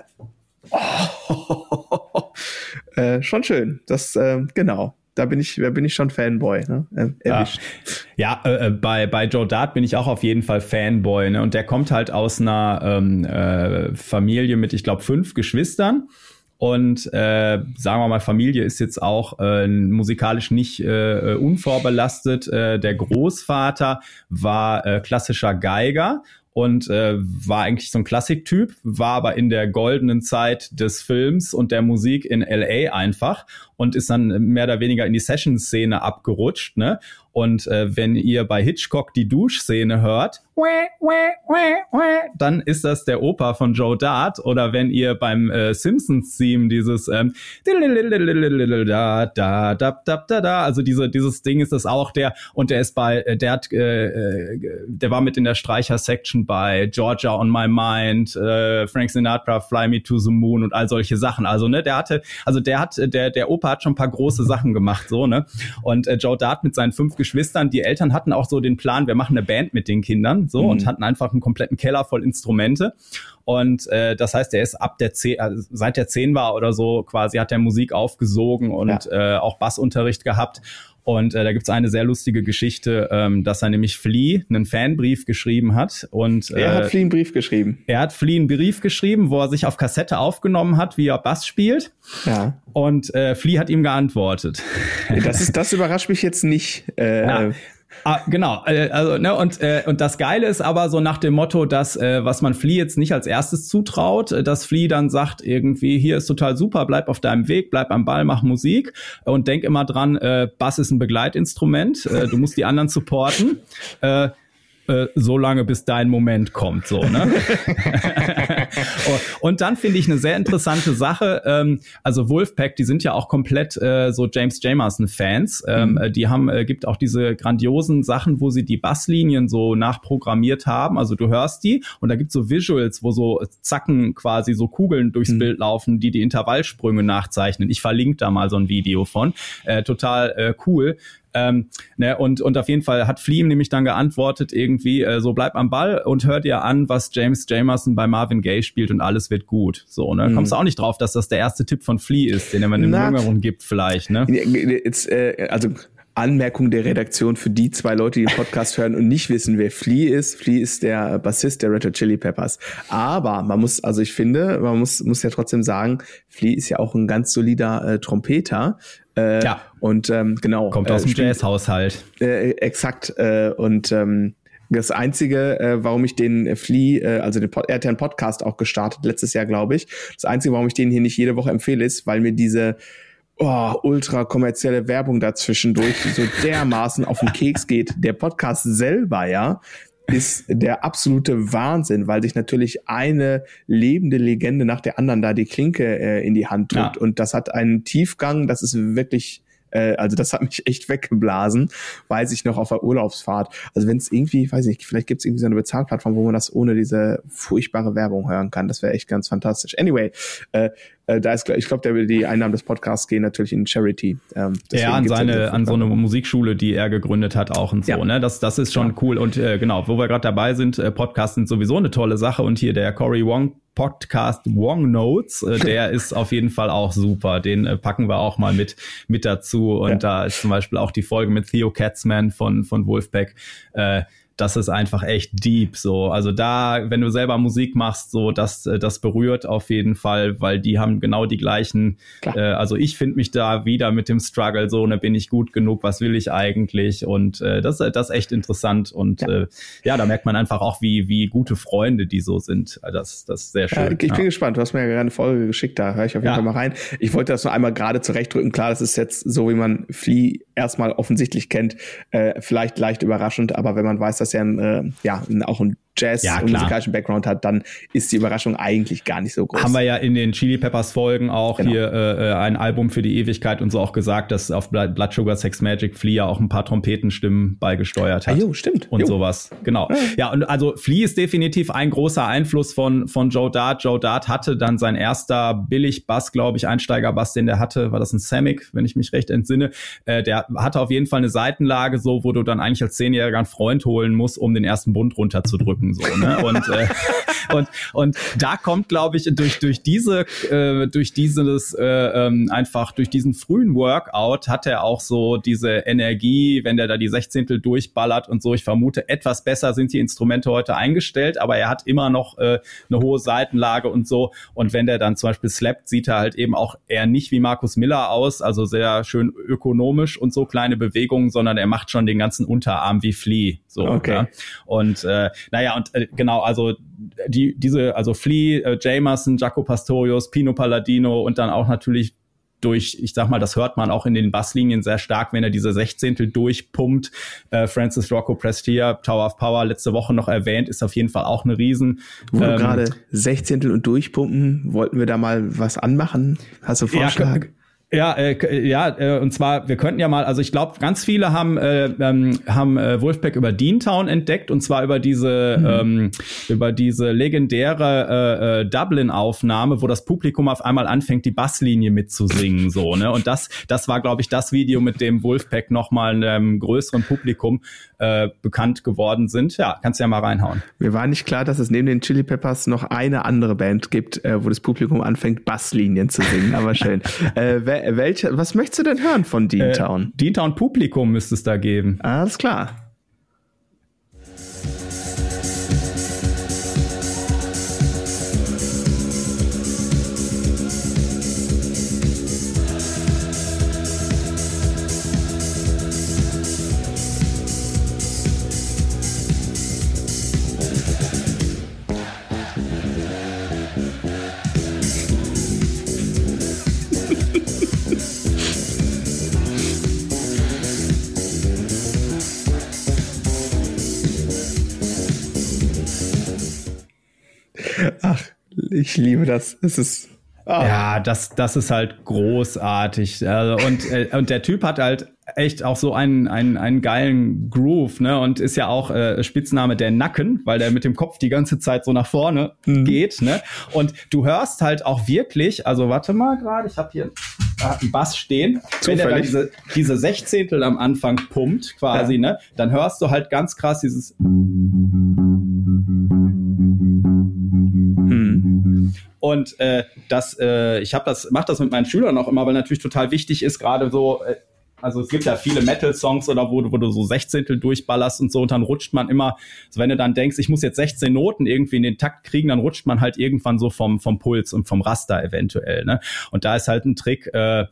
oh, äh, schon schön. Das, äh, genau. Da bin ich, da bin ich schon Fanboy, ne? Äh, Ja, ja äh, äh, bei, bei Joe Dart bin ich auch auf jeden Fall Fanboy. Ne? Und der kommt halt aus einer ähm, äh, Familie mit, ich glaube, fünf Geschwistern. Und äh, sagen wir mal, Familie ist jetzt auch äh, musikalisch nicht äh, unvorbelastet. Äh, der Großvater war äh, klassischer Geiger und äh, war eigentlich so ein Klassiktyp, war aber in der goldenen Zeit des Films und der Musik in LA einfach und ist dann mehr oder weniger in die Session-Szene abgerutscht. Ne? Und äh, wenn ihr bei Hitchcock die Duschszene hört, dann ist das der Opa von Joe Dart. Oder wenn ihr beim äh, Simpsons-Theme dieses ähm, also diese, dieses Ding ist das auch der und der ist bei, äh, der hat, äh, äh, der war mit in der Streicher-Section bei Georgia on My Mind, äh, Frank Sinatra, Fly Me to the Moon und all solche Sachen. Also ne, der hatte, also der hat, der der Opa hat schon ein paar große Sachen gemacht, so ne. Und äh, Joe Dart mit seinen fünf Geschwistern, die Eltern hatten auch so den Plan, wir machen eine Band mit den Kindern, so und hatten einfach einen kompletten Keller voll Instrumente. Und äh, das heißt, er ist ab der zehn, also seit der zehn war oder so quasi hat er Musik aufgesogen und äh, auch Bassunterricht gehabt. Und äh, da gibt's eine sehr lustige Geschichte, ähm, dass er nämlich Flea einen Fanbrief geschrieben hat. Und Er hat äh, Flea einen Brief geschrieben. er hat Flea einen Brief geschrieben, wo er sich auf Kassette aufgenommen hat, wie er Bass spielt. Ja. Und äh, Flea hat ihm geantwortet. Das ist, das überrascht mich jetzt nicht. Äh, Ja. Ah, genau, äh, also ne und äh, und das Geile ist aber so nach dem Motto, dass äh, was man Flea jetzt nicht als erstes zutraut, äh, dass Flea dann sagt irgendwie hier ist total super, bleib auf deinem Weg, bleib am Ball, mach Musik und denk immer dran, äh, Bass ist ein Begleitinstrument, äh, du musst die anderen supporten. Äh, äh, so lange bis dein Moment kommt, so, ne? und dann finde ich eine sehr interessante Sache, ähm, also Wolfpack, die sind ja auch komplett äh, so James Jamerson-Fans. Ähm, äh, Die haben, äh, gibt auch diese grandiosen Sachen, wo sie die Basslinien so nachprogrammiert haben. Also du hörst die und da gibt's so Visuals, wo so Zacken quasi so Kugeln durchs Bild laufen, die die Intervallsprünge nachzeichnen. Ich verlinke da mal so ein Video von. Äh, total äh, cool. Ähm, ne, und, und auf jeden Fall hat Flea ihm nämlich dann geantwortet, irgendwie, äh, so bleib am Ball und hör dir an, was James Jamerson bei Marvin Gaye spielt und alles wird gut. So, ne? Kommst du auch nicht drauf, dass das der erste Tipp von Flea ist, den er einem Na. Jüngeren gibt, vielleicht, ne? Jetzt, äh, also Anmerkung der Redaktion für die zwei Leute, die den Podcast hören und nicht wissen, wer Flea ist. Flea ist der Bassist der Red Hot Chili Peppers. Aber man muss, also ich finde, man muss, muss ja trotzdem sagen, Flea ist ja auch ein ganz solider äh, Trompeter. Äh, Ja. Und ähm, genau. Kommt aus äh, dem Jazzhaushalt. Äh, exakt. Äh, und ähm, das Einzige, äh, warum ich den äh, Flea, äh, also den er hat ja einen Podcast auch gestartet, letztes Jahr, glaube ich. Das Einzige, warum ich den hier nicht jede Woche empfehle, ist, weil mir diese oh, ultra kommerzielle Werbung dazwischendurch so dermaßen auf den Keks geht. Der Podcast selber, ja, ist der absolute Wahnsinn, weil sich natürlich eine lebende Legende nach der anderen da die Klinke äh, in die Hand drückt. Ja. Und das hat einen Tiefgang, das ist wirklich äh, also das hat mich echt weggeblasen, weiß ich noch auf der Urlaubsfahrt. Also wenn es irgendwie, weiß ich nicht, vielleicht gibt es irgendwie so eine Bezahlplattform, wo man das ohne diese furchtbare Werbung hören kann. Das wäre echt ganz fantastisch. Anyway, äh, äh, da ist, ich glaube, die Einnahmen des Podcasts gehen natürlich in Charity. Ähm, Ja, an seine, an so eine. Musikschule, die er gegründet hat, auch und so, Ja. ne? Das, das ist schon cool. Und äh, genau, wo wir gerade dabei sind, äh, Podcasts sind sowieso eine tolle Sache. Und hier der Cory Wong Podcast Wong Notes, äh, der ist auf jeden Fall auch super. Den äh, packen wir auch mal mit, mit dazu. Und Ja. da ist zum Beispiel auch die Folge mit Theo Katzman von, von Wolfpack. Äh, das ist einfach echt deep so. Also da, wenn du selber Musik machst, so das, äh, das berührt auf jeden Fall, weil die haben genau die gleichen. Äh, also ich finde mich da wieder mit dem Struggle so, ne, bin ich gut genug, was will ich eigentlich? Und äh, das, das ist echt interessant. Und Ja. Äh, ja, da merkt man einfach auch, wie, wie gute Freunde die so sind. Also Das, das ist sehr schön. Ja, ich bin ja. gespannt. Du hast mir ja gerade eine Folge geschickt, da höre ich auf jeden. Fall mal rein. Ich wollte das nur einmal gerade zurechtdrücken. Klar, das ist jetzt so, wie man Flea erstmal offensichtlich kennt, äh, vielleicht leicht überraschend, aber wenn man weiß, dass er ein, äh, ja, ein, auch ein Jazz ja, und musikalischen Background hat, dann ist die Überraschung eigentlich gar nicht so groß. Haben wir ja in den Chili Peppers Folgen auch genau. hier äh, äh, ein Album für die Ewigkeit und so auch gesagt, dass auf Blood Sugar Sex Magic Flea auch ein paar Trompetenstimmen beigesteuert hat. Ah, jo, stimmt. Und jo. sowas. Genau. Ja. ja, und also Flea ist definitiv ein großer Einfluss von, von Joe Dart. Joe Dart hatte dann sein erster Billig-Bass, glaube ich, Einsteiger-Bass, den der hatte, war das ein Samick, wenn ich mich recht entsinne. Äh, der hatte auf jeden Fall eine Seitenlage so, wo du dann eigentlich als Zehnjähriger einen Freund holen musst, um den ersten Bund runterzudrücken. So, ne? Und, äh, und, und da kommt, glaube ich, durch, durch diese, äh, durch dieses, äh, ähm, einfach durch diesen frühen Workout hat er auch so diese Energie, wenn der da die Sechzehntel durchballert und so. Ich vermute, etwas besser sind die Instrumente heute eingestellt, aber er hat immer noch äh, eine hohe Seitenlage und so. Und wenn der dann zum Beispiel slappt, sieht er halt eben auch eher nicht wie Markus Miller aus, also sehr schön ökonomisch und so kleine Bewegungen, sondern er macht schon den ganzen Unterarm wie Flea. So, okay. Ja? Und äh, naja, und äh, genau, also die, diese, also Flea, äh, Jamerson, Jaco Pastorius, Pino Palladino und dann auch natürlich durch, ich sag mal, das hört man auch in den Basslinien sehr stark, wenn er diese Sechzehntel durchpumpt. Äh, Francis Rocco Prestia, Tower of Power, letzte Woche noch erwähnt, ist auf jeden Fall auch eine Riesen. Wo ähm, gerade Sechzehntel und durchpumpen, wollten wir da mal was anmachen? Hast du Vorschlag? Ja, ja, äh, ja, äh, und zwar, wir könnten ja mal, also ich glaube, ganz viele haben, äh, ähm, haben äh, Wolfpack über Deantown entdeckt und zwar über diese, mhm. ähm, über diese legendäre äh, äh, Dublin-Aufnahme, wo das Publikum auf einmal anfängt, die Basslinie mitzusingen, so, ne? Und das, das war, glaube ich, das Video, mit dem Wolfpack nochmal einem größeren Publikum äh, bekannt geworden sind. Ja, kannst ja mal reinhauen. Mir war nicht klar, dass es neben den Chili Peppers noch eine andere Band gibt, äh, wo das Publikum anfängt, Basslinien zu singen, aber schön. äh, welche, was möchtest du denn hören von Deantown? Äh, Deantown Publikum müsste es da geben. Alles klar. Ich liebe das. Es ist. Ah. Ja, das, das ist halt großartig. Also, und, äh, und der Typ hat halt echt auch so einen, einen, einen geilen Groove, ne? Und ist ja auch äh, Spitzname der Nacken, weil der mit dem Kopf die ganze Zeit so nach vorne mhm. geht, ne? Und du hörst halt auch wirklich, also warte mal gerade, ich habe hier einen Bass stehen. Zufällig. Wenn er diese, diese Sechzehntel am Anfang pumpt, quasi, ja. ne? Dann hörst du halt ganz krass dieses. Und äh, das, äh, ich habe das, mache das mit meinen Schülern auch immer, weil natürlich total wichtig ist, gerade so, äh, also es gibt ja viele Metal-Songs oder wo, wo du so Sechzehntel durchballerst und so und dann rutscht man immer, also wenn du dann denkst, ich muss jetzt 16 Noten irgendwie in den Takt kriegen, dann rutscht man halt irgendwann so vom, vom Puls und vom Raster eventuell. Ne? Und da ist halt ein Trick, äh,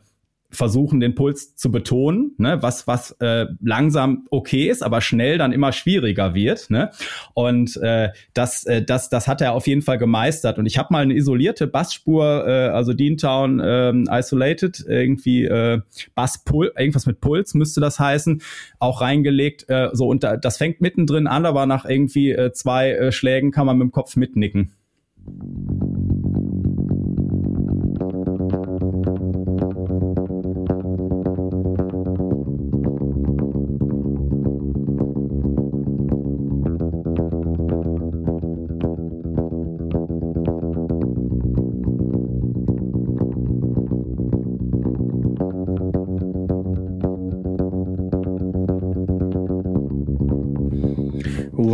versuchen, den Puls zu betonen, ne, was, was äh, langsam okay ist, aber schnell dann immer schwieriger wird. Ne? Und äh, das, äh, das, das hat er auf jeden Fall gemeistert. Und ich habe mal eine isolierte Bassspur, äh, also Deantown äh, Isolated, irgendwie äh, Basspul, irgendwas mit Puls müsste das heißen, auch reingelegt. Äh, so und da, das fängt mittendrin an, aber nach irgendwie äh, zwei äh, Schlägen kann man mit dem Kopf mitnicken.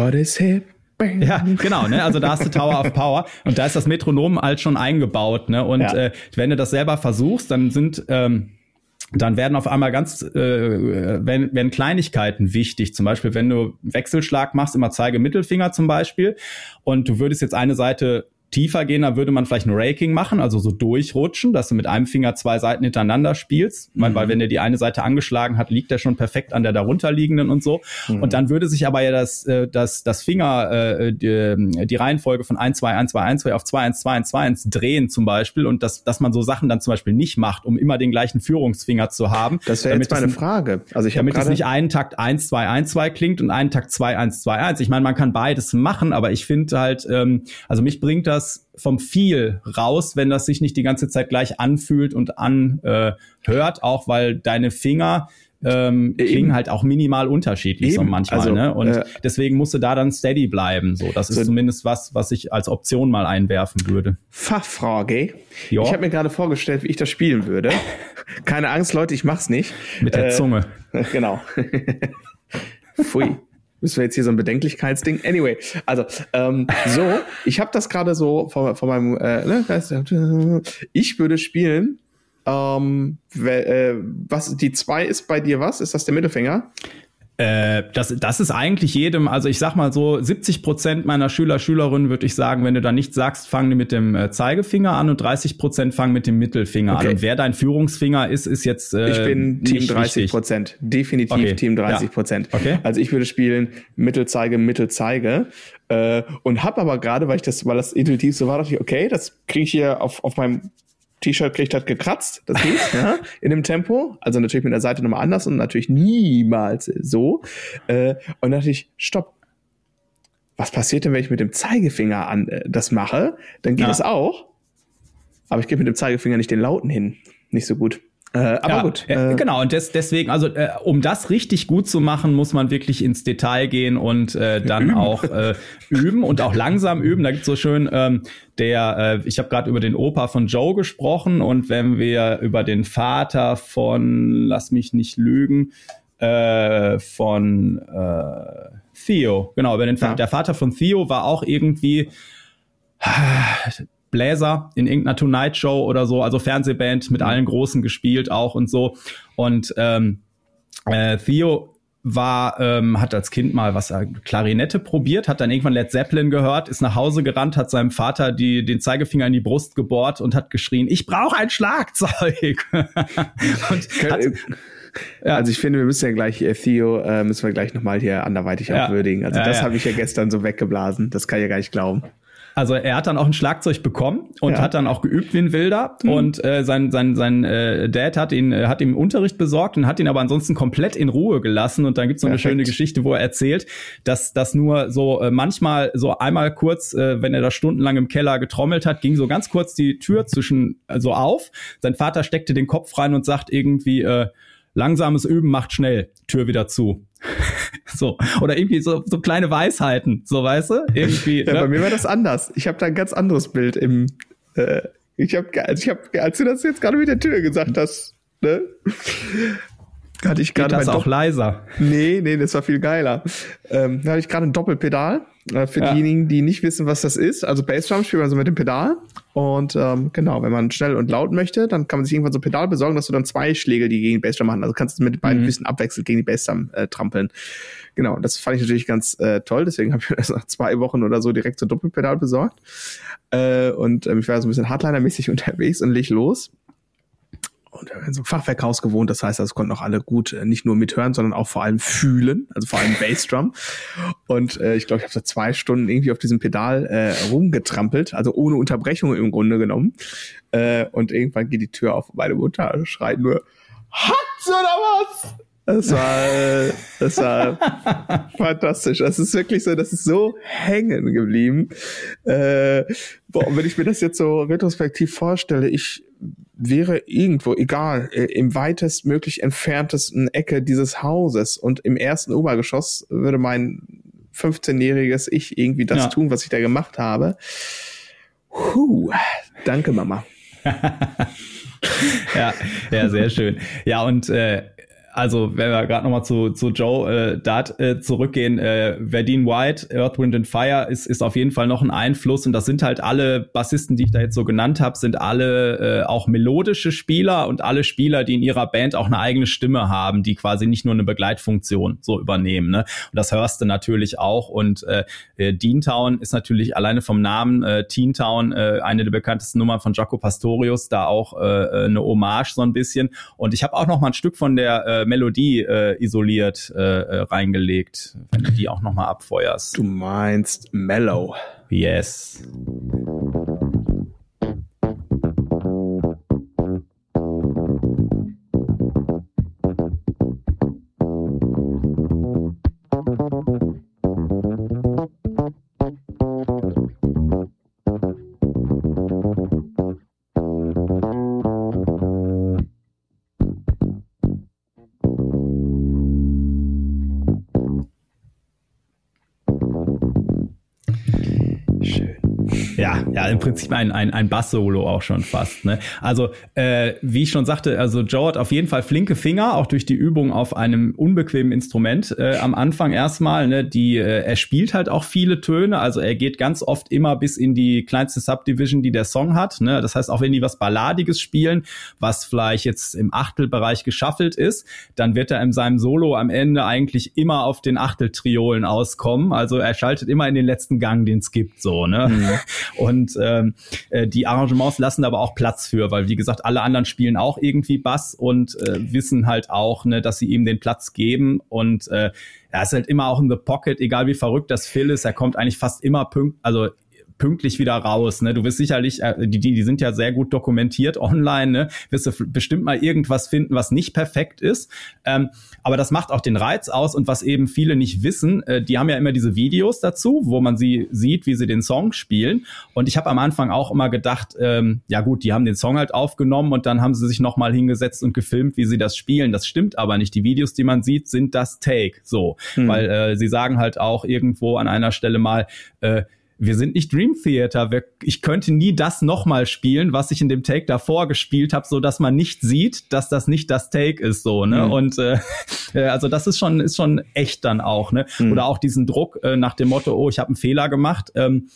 What is hip? Ja, genau, ne? Also da hast du Tower of Power und da ist das Metronom halt schon eingebaut, ne? Und ja. äh, wenn du das selber versuchst, dann sind ähm, dann werden auf einmal ganz äh, werden, werden Kleinigkeiten wichtig. Zum Beispiel, wenn du Wechselschlag machst, immer zeige Mittelfinger zum Beispiel, und du würdest jetzt eine Seite tiefer gehen, da würde man vielleicht ein Raking machen, also so durchrutschen, dass du mit einem Finger zwei Seiten hintereinander spielst. Mhm. Weil wenn der die eine Seite angeschlagen hat, liegt er schon perfekt an der darunterliegenden und so. Mhm. Und dann würde sich aber ja das, äh, das, das Finger, äh, die, die Reihenfolge von 1, 2, 1, 2, 1, 2 auf 2, 1, 2, 1, 2, 1 drehen zum Beispiel und dass, dass man so Sachen dann zum Beispiel nicht macht, um immer den gleichen Führungsfinger zu haben. Das wäre jetzt meine Frage. Also ich damit es nicht einen Takt 1, 2, 1, 2 klingt und einen Takt 2, 1, 2, 1. Ich meine, man kann beides machen, aber ich finde halt, ähm, also mich bringt das das vom Feel raus, wenn das sich nicht die ganze Zeit gleich anfühlt und anhört, äh, auch weil deine Finger ähm, klingen halt auch minimal unterschiedlich Eben. so manchmal. Also, ne? Und äh, deswegen musst du da dann steady bleiben. So, das ist so zumindest was, was ich als Option mal einwerfen würde. Fachfrage. Jo. Ich habe mir gerade vorgestellt, wie ich das spielen würde. Keine Angst, Leute, ich mach's nicht. Mit der äh, Zunge. Genau. Pfui. Müssen wir jetzt hier so ein Bedenklichkeitsding? Anyway, also ähm, so, ich habe das gerade so von, von meinem, äh, ne, ich würde spielen. Ähm, äh, was die zwei ist bei dir was? Ist das der Mittelfinger? Äh, das, das ist eigentlich jedem, also ich sag mal so, 70 Prozent meiner Schüler, Schülerinnen würde ich sagen, wenn du da nichts sagst, fangen die mit dem äh, Zeigefinger an und 30 Prozent fangen mit dem Mittelfinger okay. an. Und wer dein Führungsfinger ist, ist jetzt. Äh, ich bin Team 30 Prozent. Definitiv okay. Team 30 Prozent. Ja. Okay. Also ich würde spielen Mittelzeige, Mittelzeige. Äh, und hab aber gerade, weil ich das, weil das intuitiv so war, dachte ich, okay, das kriege ich hier auf, auf meinem T-Shirt kriegt hat gekratzt, das geht, ja, in dem Tempo. Also natürlich mit der Seite nochmal anders und natürlich niemals so. Äh, und dachte ich, stopp. Was passiert denn, wenn ich mit dem Zeigefinger an äh, das mache? Dann geht es ja. auch. Aber ich gebe mit dem Zeigefinger nicht den Lauten hin. Nicht so gut. Äh, aber ja, gut. Äh, genau, und des, deswegen, also äh, um das richtig gut zu machen, muss man wirklich ins Detail gehen und äh, dann üben. auch äh, üben und auch langsam üben. Da gibt's so schön, ähm, der, äh, ich habe gerade über den Opa von Joe gesprochen und wenn wir über den Vater von, lass mich nicht lügen, äh, von äh, Theo, genau, über den ja. der Vater von Theo war auch irgendwie Bläser in irgendeiner Tonight Show oder so, also Fernsehband mit mhm. allen Großen gespielt auch und so. Und ähm, äh, Theo war, ähm, hat als Kind mal was äh, Klarinette probiert, hat dann irgendwann Led Zeppelin gehört, ist nach Hause gerannt, hat seinem Vater die, den Zeigefinger in die Brust gebohrt und hat geschrien, ich brauche ein Schlagzeug. und hat, ja. Also ich finde, wir müssen ja gleich äh, Theo äh, müssen wir gleich nochmal hier anderweitig ja. auch würdigen. Also ja, das ja. habe ich ja gestern so weggeblasen. Das kann ich ja gar nicht glauben. Also er hat dann auch ein Schlagzeug bekommen und ja. hat dann auch geübt wie ein Wilder. Mhm. Und äh, sein, sein, sein äh, Dad hat ihn, äh, hat ihm Unterricht besorgt und hat ihn aber ansonsten komplett in Ruhe gelassen. Und dann gibt's so eine schöne Geschichte, wo er erzählt, dass das nur so äh, manchmal so einmal kurz, äh, wenn er da stundenlang im Keller getrommelt hat, ging so ganz kurz die Tür zwischen äh, so auf. Sein Vater steckte den Kopf rein und sagt irgendwie, äh, langsames Üben macht schnell, Tür wieder zu. so. Oder irgendwie so, so kleine Weisheiten, so weißt du? Irgendwie. ja, ne? bei mir war das anders. Ich habe da ein ganz anderes Bild im. Äh, ich habe, ich habe, als du das jetzt gerade mit der Tür gesagt hast, ne? Hatte ich gerade das auch leiser. Nee, nee, das war viel geiler. Ähm, da hatte ich gerade ein Doppelpedal für ja. diejenigen, die nicht wissen, was das ist. Also Bassdrum spielt man so mit dem Pedal. Und ähm, genau, wenn man schnell und laut möchte, dann kann man sich irgendwann so ein Pedal besorgen, dass du dann zwei Schläge, die gegen Bassdrum machen. Also kannst du mit beiden mhm. bisschen abwechselnd gegen die Bassdrum äh, trampeln. Genau, das fand ich natürlich ganz äh, toll. Deswegen habe ich mir das nach zwei Wochen oder so direkt so Doppelpedal besorgt. Äh, und ähm, ich war so ein bisschen Hardliner-mäßig unterwegs und leg los und in so einem Fachwerkhaus gewohnt. Das heißt, das konnten auch alle gut äh, nicht nur mithören, sondern auch vor allem fühlen, also vor allem Bassdrum. Und äh, ich glaube, ich habe so zwei Stunden irgendwie auf diesem Pedal äh, rumgetrampelt, also ohne Unterbrechung im Grunde genommen. Äh, und irgendwann geht die Tür auf und meine Mutter schreit nur, Hat's oder was? Das war, das war fantastisch. Das ist wirklich so, das ist so hängen geblieben. Äh, boah, wenn ich mir das jetzt so retrospektiv vorstelle, ich wäre irgendwo, egal, äh, im weitestmöglich entferntesten Ecke dieses Hauses und im ersten Obergeschoss würde mein 15-jähriges Ich irgendwie das ja. tun, was ich da gemacht habe. Puh, danke, Mama. ja, ja, sehr schön. Ja, und äh, also wenn wir gerade nochmal zu, zu Joe äh, Dart äh, zurückgehen, äh, Verdine White, Earth, Wind and Fire ist, ist auf jeden Fall noch ein Einfluss und das sind halt alle Bassisten, die ich da jetzt so genannt habe, sind alle äh, auch melodische Spieler und alle Spieler, die in ihrer Band auch eine eigene Stimme haben, die quasi nicht nur eine Begleitfunktion so übernehmen. Ne? Und das hörst du natürlich auch und äh, äh Deantown ist natürlich alleine vom Namen äh, Teen Town äh, eine der bekanntesten Nummern von Jaco Pastorius, da auch äh, äh, eine Hommage so ein bisschen und ich habe auch noch mal ein Stück von der äh, Melodie äh, isoliert äh, äh, reingelegt, wenn du die auch noch mal abfeuerst. Du meinst Mellow. Yes. Im Prinzip ein, ein, ein Bass-Solo auch schon fast. Ne? Also, äh, wie ich schon sagte, also Joe hat auf jeden Fall flinke Finger, auch durch die Übung auf einem unbequemen Instrument äh, am Anfang erstmal. Ne? Die, äh, er spielt halt auch viele Töne, also er geht ganz oft immer bis in die kleinste Subdivision, die der Song hat. Ne? Das heißt, auch wenn die was Balladiges spielen, was vielleicht jetzt im Achtelbereich geschaffelt ist, dann wird er in seinem Solo am Ende eigentlich immer auf den Achteltriolen auskommen. Also er schaltet immer in den letzten Gang, den es gibt, so, ne? Mhm. Und ähm, äh, die Arrangements lassen aber auch Platz für, weil wie gesagt, alle anderen spielen auch irgendwie Bass und äh, wissen halt auch, ne, dass sie ihm den Platz geben und äh, er ist halt immer auch in the pocket, egal wie verrückt das Phil ist, er kommt eigentlich fast immer pünkt, also pünktlich wieder raus. Ne? Du wirst sicherlich, äh, die, die sind ja sehr gut dokumentiert online, ne? wirst du bestimmt mal irgendwas finden, was nicht perfekt ist. Ähm, aber das macht auch den Reiz aus und was eben viele nicht wissen, äh, die haben ja immer diese Videos dazu, wo man sie sieht, wie sie den Song spielen. Und ich habe am Anfang auch immer gedacht, ähm, ja gut, die haben den Song halt aufgenommen und dann haben sie sich nochmal hingesetzt und gefilmt, wie sie das spielen. Das stimmt aber nicht. Die Videos, die man sieht, sind das Take. So, hm. weil äh, sie sagen halt auch irgendwo an einer Stelle mal, äh, wir sind nicht Dream Theater. Ich könnte nie das nochmal spielen, was ich in dem Take davor gespielt habe, so dass man nicht sieht, dass das nicht das Take ist, so, ne? Mhm. Und äh, äh, also das ist schon, ist schon echt dann auch, ne? Mhm. Oder auch diesen Druck äh, nach dem Motto, oh, ich habe einen Fehler gemacht. Ähm,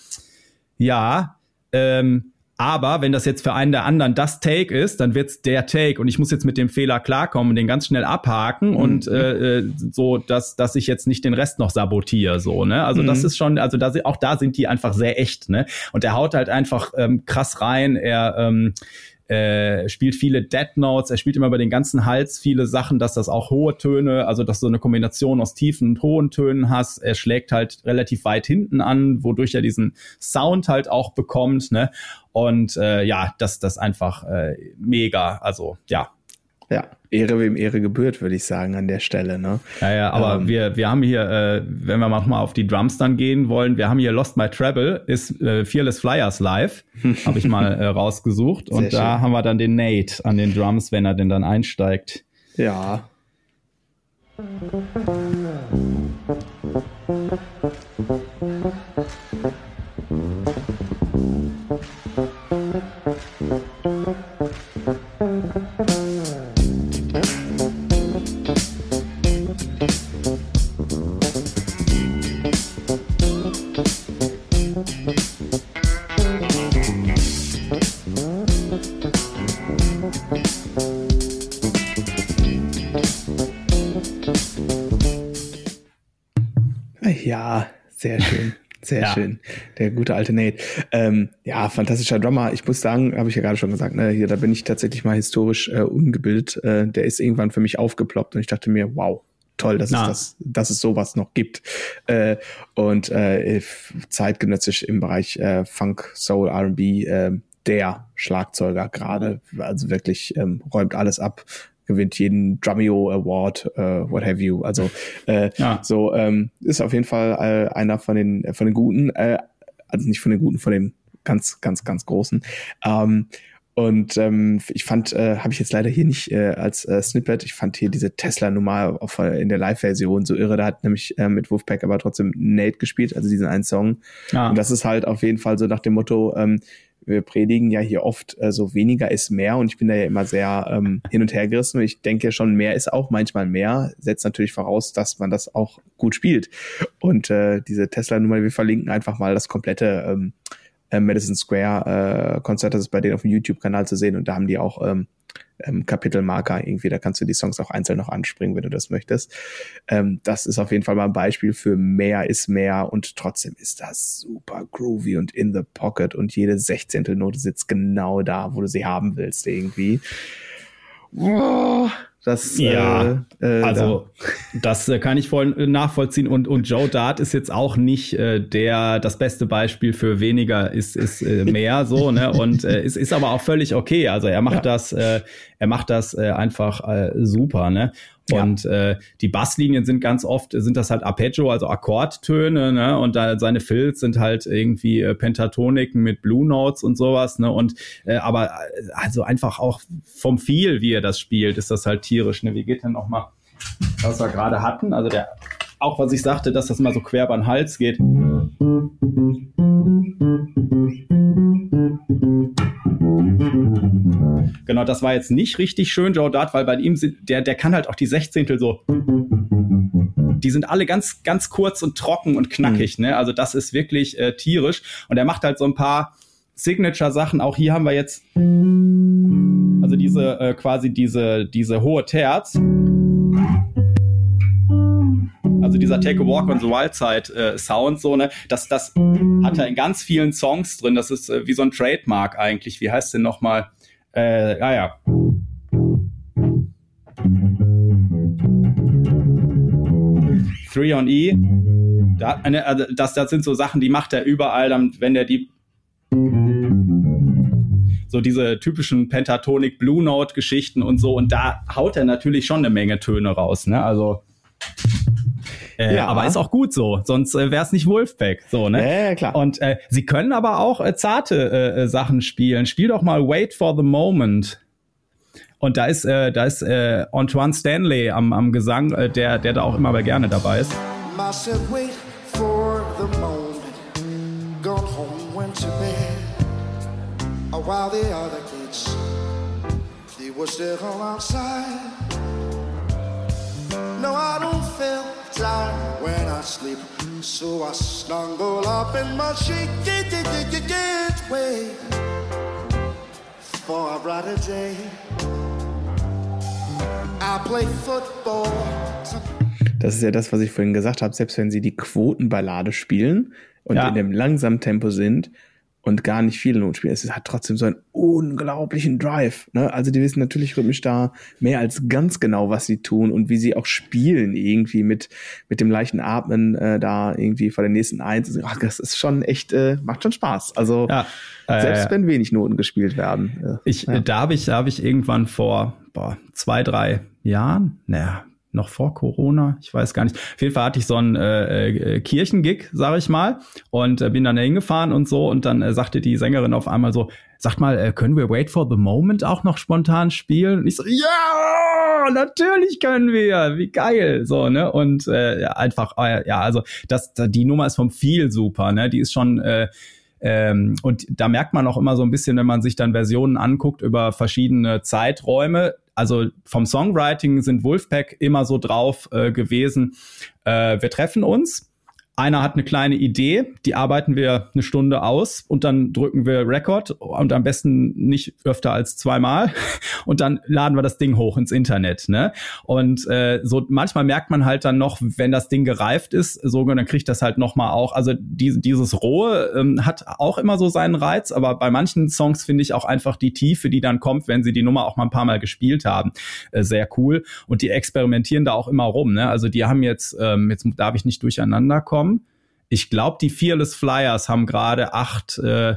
ja, ähm, aber wenn das jetzt für einen der anderen das Take ist, dann wird's der Take und ich muss jetzt mit dem Fehler klarkommen und den ganz schnell abhaken mhm. und äh, äh, so, dass dass ich jetzt nicht den Rest noch sabotiere, so ne. Also mhm. das ist schon, also da auch da sind die einfach sehr echt, ne. Und er haut halt einfach ähm, krass rein. Er ähm, äh, spielt viele Dead Notes, er spielt immer über den ganzen Hals viele Sachen, dass das auch hohe Töne, also dass du eine Kombination aus tiefen und hohen Tönen hast. Er schlägt halt relativ weit hinten an, wodurch er diesen Sound halt auch bekommt, ne? Und äh, ja, das das einfach äh, mega. Also ja, ja, Ehre wem Ehre gebührt, würde ich sagen, an der Stelle. Ne? Ja, ja, aber ähm, wir, wir haben hier, äh, wenn wir mal auf die Drums dann gehen wollen, wir haben hier Lost My Travel, ist äh, Fearless Flyers live, habe ich mal äh, rausgesucht. Und da schön. haben wir dann den Nate an den Drums, wenn er denn dann einsteigt. Ja. alte Nate. Ähm, ja, fantastischer Drummer. Ich muss sagen, habe ich ja gerade schon gesagt, ne, hier, da bin ich tatsächlich mal historisch äh, ungebildet. Äh, der ist irgendwann für mich aufgeploppt und ich dachte mir, wow, toll, dass, es, das, dass es sowas noch gibt. Äh, und äh, zeitgenössisch im Bereich äh, Funk, Soul, RB, äh, der Schlagzeuger gerade, also wirklich ähm, räumt alles ab gewinnt jeden Drumeo Award, äh, what have you. Also äh, ja. so ähm, ist auf jeden Fall äh, einer von den von den guten, äh, also nicht von den guten, von den ganz ganz ganz großen. Ähm, und ähm, ich fand, äh, habe ich jetzt leider hier nicht äh, als äh, Snippet, ich fand hier diese Tesla-Nummer äh, in der Live-Version so irre. Da hat nämlich äh, mit Wolfpack aber trotzdem Nate gespielt, also diesen einen Song. Ah. Und das ist halt auf jeden Fall so nach dem Motto, ähm, wir predigen ja hier oft äh, so weniger ist mehr und ich bin da ja immer sehr ähm, hin und her gerissen ich denke schon, mehr ist auch manchmal mehr, setzt natürlich voraus, dass man das auch gut spielt. Und äh, diese Tesla-Nummer, wir verlinken einfach mal das komplette ähm, äh, Madison Square äh, Konzert, das ist bei denen auf dem YouTube-Kanal zu sehen und da haben die auch ähm, ähm, Kapitelmarker irgendwie, da kannst du die Songs auch einzeln noch anspringen, wenn du das möchtest. Ähm, das ist auf jeden Fall mal ein Beispiel für mehr ist mehr und trotzdem ist das super groovy und in the pocket und jede Sechzehntel Note sitzt genau da, wo du sie haben willst irgendwie. Oh, das, ja, äh, äh, also da. das äh, kann ich voll äh, nachvollziehen und und Joe Dart ist jetzt auch nicht äh, der das beste Beispiel für weniger ist ist äh, mehr so ne und ist ist aber auch völlig okay. Also er macht ja. das äh, er macht das einfach super ne und äh, die Basslinien sind ganz oft, sind das halt Arpeggio, also Akkordtöne, ne? Und da seine Fills sind halt irgendwie äh, Pentatoniken mit Blue Notes und sowas, ne? Und äh, aber äh, also einfach auch vom Feel, wie er das spielt, ist das halt tierisch. Ne? Wie geht denn noch mal, was wir gerade hatten? Also der auch was ich sagte, dass das mal so quer beim Hals geht. Genau, das war jetzt nicht richtig schön, Joe Dart, weil bei ihm sind, der, der kann halt auch die Sechzehntel so. Die sind alle ganz, ganz kurz und trocken und knackig, mhm. ne? Also das ist wirklich äh, tierisch. Und er macht halt so ein paar Signature-Sachen. Auch hier haben wir jetzt also diese äh, quasi diese diese hohe Terz. Also dieser Take a Walk on the Wild Side äh, Sound, so, ne, das, das hat er in ganz vielen Songs drin. Das ist äh, wie so ein Trademark eigentlich. Wie heißt denn nochmal? Äh, ah ja. Three on E. Da, eine, also das, das sind so Sachen, die macht er überall, dann, wenn der die so diese typischen Pentatonic Blue Note Geschichten und so und da haut er natürlich schon eine Menge Töne raus, ne? Also äh, ja. Aber ist auch gut so, sonst äh, wäre es nicht Wolfpack. So, ne? Ja, ja klar. Und äh, sie können aber auch äh, zarte äh, äh, Sachen spielen. Spiel doch mal Wait for the Moment. Und da ist, äh, da ist äh, Antoine Stanley am, am Gesang, äh, der, der da auch immer gerne dabei ist. Said, wait for the moment, gone home, went to bed. While the other kids, they were still outside. No, I don't feel tired when I sleep. So I snuggle up in my wait for a brighter day. I play football. Das ist ja das, was ich vorhin gesagt habe. Selbst wenn sie die Quotenballade spielen und ja. in dem langsamen Tempo sind, und gar nicht viele Noten spielen. Es hat trotzdem so einen unglaublichen Drive. Ne? Also die wissen natürlich rhythmisch da mehr als ganz genau, was sie tun und wie sie auch spielen irgendwie mit mit dem leichten Atmen äh, da irgendwie vor der nächsten Eins. Ach, das ist schon echt äh, macht schon Spaß. Also ja, äh, selbst wenn wenig Noten gespielt werden. Äh, ich ja. da habe ich da habe ich irgendwann vor boah, zwei drei Jahren, naja, noch vor Corona, ich weiß gar nicht. Auf jeden Fall hatte ich so einen äh, äh, Kirchengig, sage ich mal, und äh, bin dann da hingefahren und so und dann äh, sagte die Sängerin auf einmal so, sagt mal, äh, können wir Wait for the Moment auch noch spontan spielen? Und ich so, ja, natürlich können wir, wie geil, so, ne? Und äh, einfach, äh, ja, also das, die Nummer ist vom viel super, ne? Die ist schon äh, ähm, und da merkt man auch immer so ein bisschen, wenn man sich dann Versionen anguckt über verschiedene Zeiträume, also vom Songwriting sind Wolfpack immer so drauf äh, gewesen, äh, wir treffen uns einer hat eine kleine Idee, die arbeiten wir eine Stunde aus und dann drücken wir Record und am besten nicht öfter als zweimal und dann laden wir das Ding hoch ins Internet. Ne? Und äh, so manchmal merkt man halt dann noch, wenn das Ding gereift ist, so dann kriegt das halt noch mal auch. Also die, dieses rohe ähm, hat auch immer so seinen Reiz, aber bei manchen Songs finde ich auch einfach die Tiefe, die dann kommt, wenn sie die Nummer auch mal ein paar Mal gespielt haben, äh, sehr cool. Und die experimentieren da auch immer rum. Ne? Also die haben jetzt, ähm, jetzt darf ich nicht durcheinander kommen ich glaube, die Fearless Flyers haben gerade acht äh,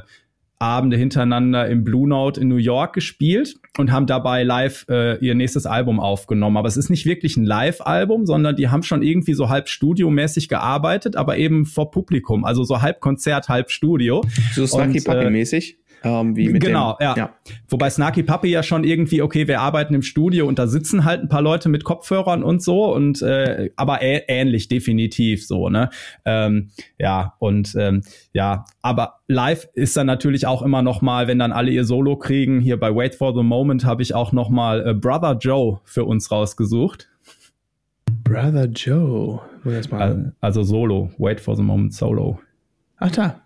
Abende hintereinander im Blue Note in New York gespielt und haben dabei live äh, ihr nächstes Album aufgenommen. Aber es ist nicht wirklich ein Live-Album, sondern die haben schon irgendwie so halb studiomäßig gearbeitet, aber eben vor Publikum. Also so halb Konzert, halb Studio. So Snarky Puppy-mäßig? Ähm, wie mit genau, dem, ja. ja. Wobei Snarky Puppy ja schon irgendwie, okay, wir arbeiten im Studio und da sitzen halt ein paar Leute mit Kopfhörern und so und äh, aber äh, ähnlich definitiv so, ne? Ähm, ja, und ähm, ja, aber live ist dann natürlich auch immer noch mal, wenn dann alle ihr Solo kriegen, hier bei Wait for the Moment habe ich auch noch mal äh, Brother Joe für uns rausgesucht. Brother Joe. Also, also Solo, Wait for the Moment Solo. Ach da.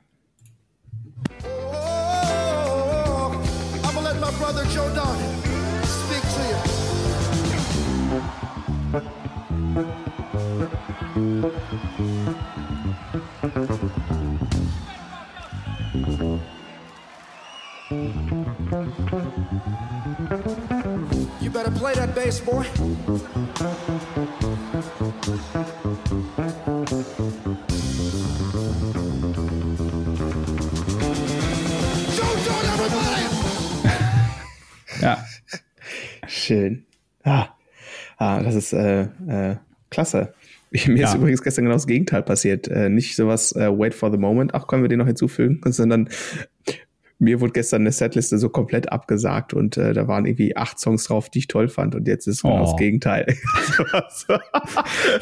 Play that bass, boy. Ja. Schön. Ah, ah das ist äh, äh, klasse. Mir ja. ist übrigens gestern genau das Gegenteil passiert. Äh, nicht sowas, äh, wait for the moment, ach, können wir den noch hinzufügen, sondern mir wurde gestern eine Setliste so komplett abgesagt und äh, da waren irgendwie acht Songs drauf, die ich toll fand und jetzt ist genau oh. das Gegenteil.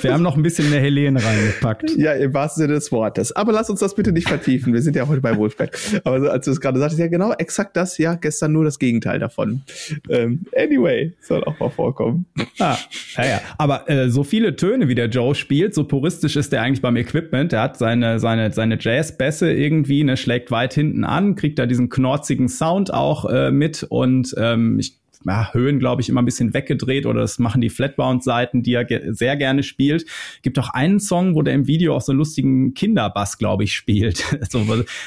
Wir haben noch ein bisschen eine Helene reingepackt. Ja, im wahrsten Sinne des Wortes. Aber lass uns das bitte nicht vertiefen. Wir sind ja heute bei Wolfpack. Aber so, als du es gerade sagtest, ja genau, exakt das, ja, gestern nur das Gegenteil davon. Ähm, anyway, soll auch mal vorkommen. Ah, ja, ja. Aber äh, so viele Töne, wie der Joe spielt, so puristisch ist er eigentlich beim Equipment. Er hat seine, seine, seine Jazz-Bässe irgendwie, ne, schlägt weit hinten an, kriegt da diesen diesen knorzigen Sound auch äh, mit und ähm, ich ja, Höhen, glaube ich, immer ein bisschen weggedreht oder das machen die Flatbound-Seiten, die er ge sehr gerne spielt. Gibt auch einen Song, wo der im Video auch so einen lustigen Kinderbass, glaube ich, spielt. so,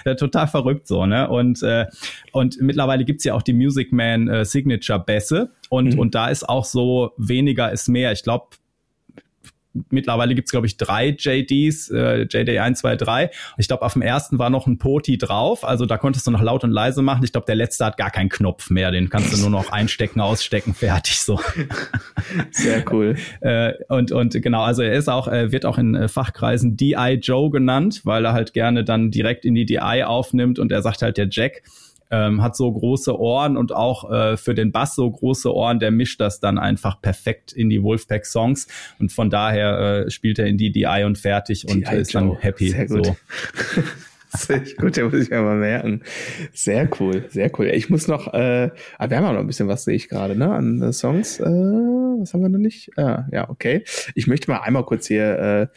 äh, total verrückt so, ne? Und, äh, und mittlerweile gibt's ja auch die Music Man äh, Signature-Bässe und, mhm. und da ist auch so weniger ist mehr. Ich glaube, mittlerweile gibt's glaube ich, drei JDs, äh, JD 1, 2, 3. Ich glaube, auf dem ersten war noch ein Poti drauf, also da konntest du noch laut und leise machen. Ich glaube, der letzte hat gar keinen Knopf mehr, den kannst du nur noch einstecken, ausstecken, fertig so. Sehr cool. äh, und, und genau, also er ist auch, äh, wird auch in äh, Fachkreisen DI Joe genannt, weil er halt gerne dann direkt in die DI aufnimmt und er sagt halt der Jack ähm, hat so große Ohren und auch äh, für den Bass so große Ohren, der mischt das dann einfach perfekt in die Wolfpack-Songs und von daher äh, spielt er in die DI und fertig und ist dann happy. Sehr gut. So. Sehr gut, der muss ich mir mal merken. Sehr cool, sehr cool. Ich muss noch, äh, ah, wir haben auch noch ein bisschen was, sehe ich gerade, ne, an äh, Songs. Äh, was haben wir noch nicht? Ah, ja, okay. Ich möchte mal einmal kurz hier äh,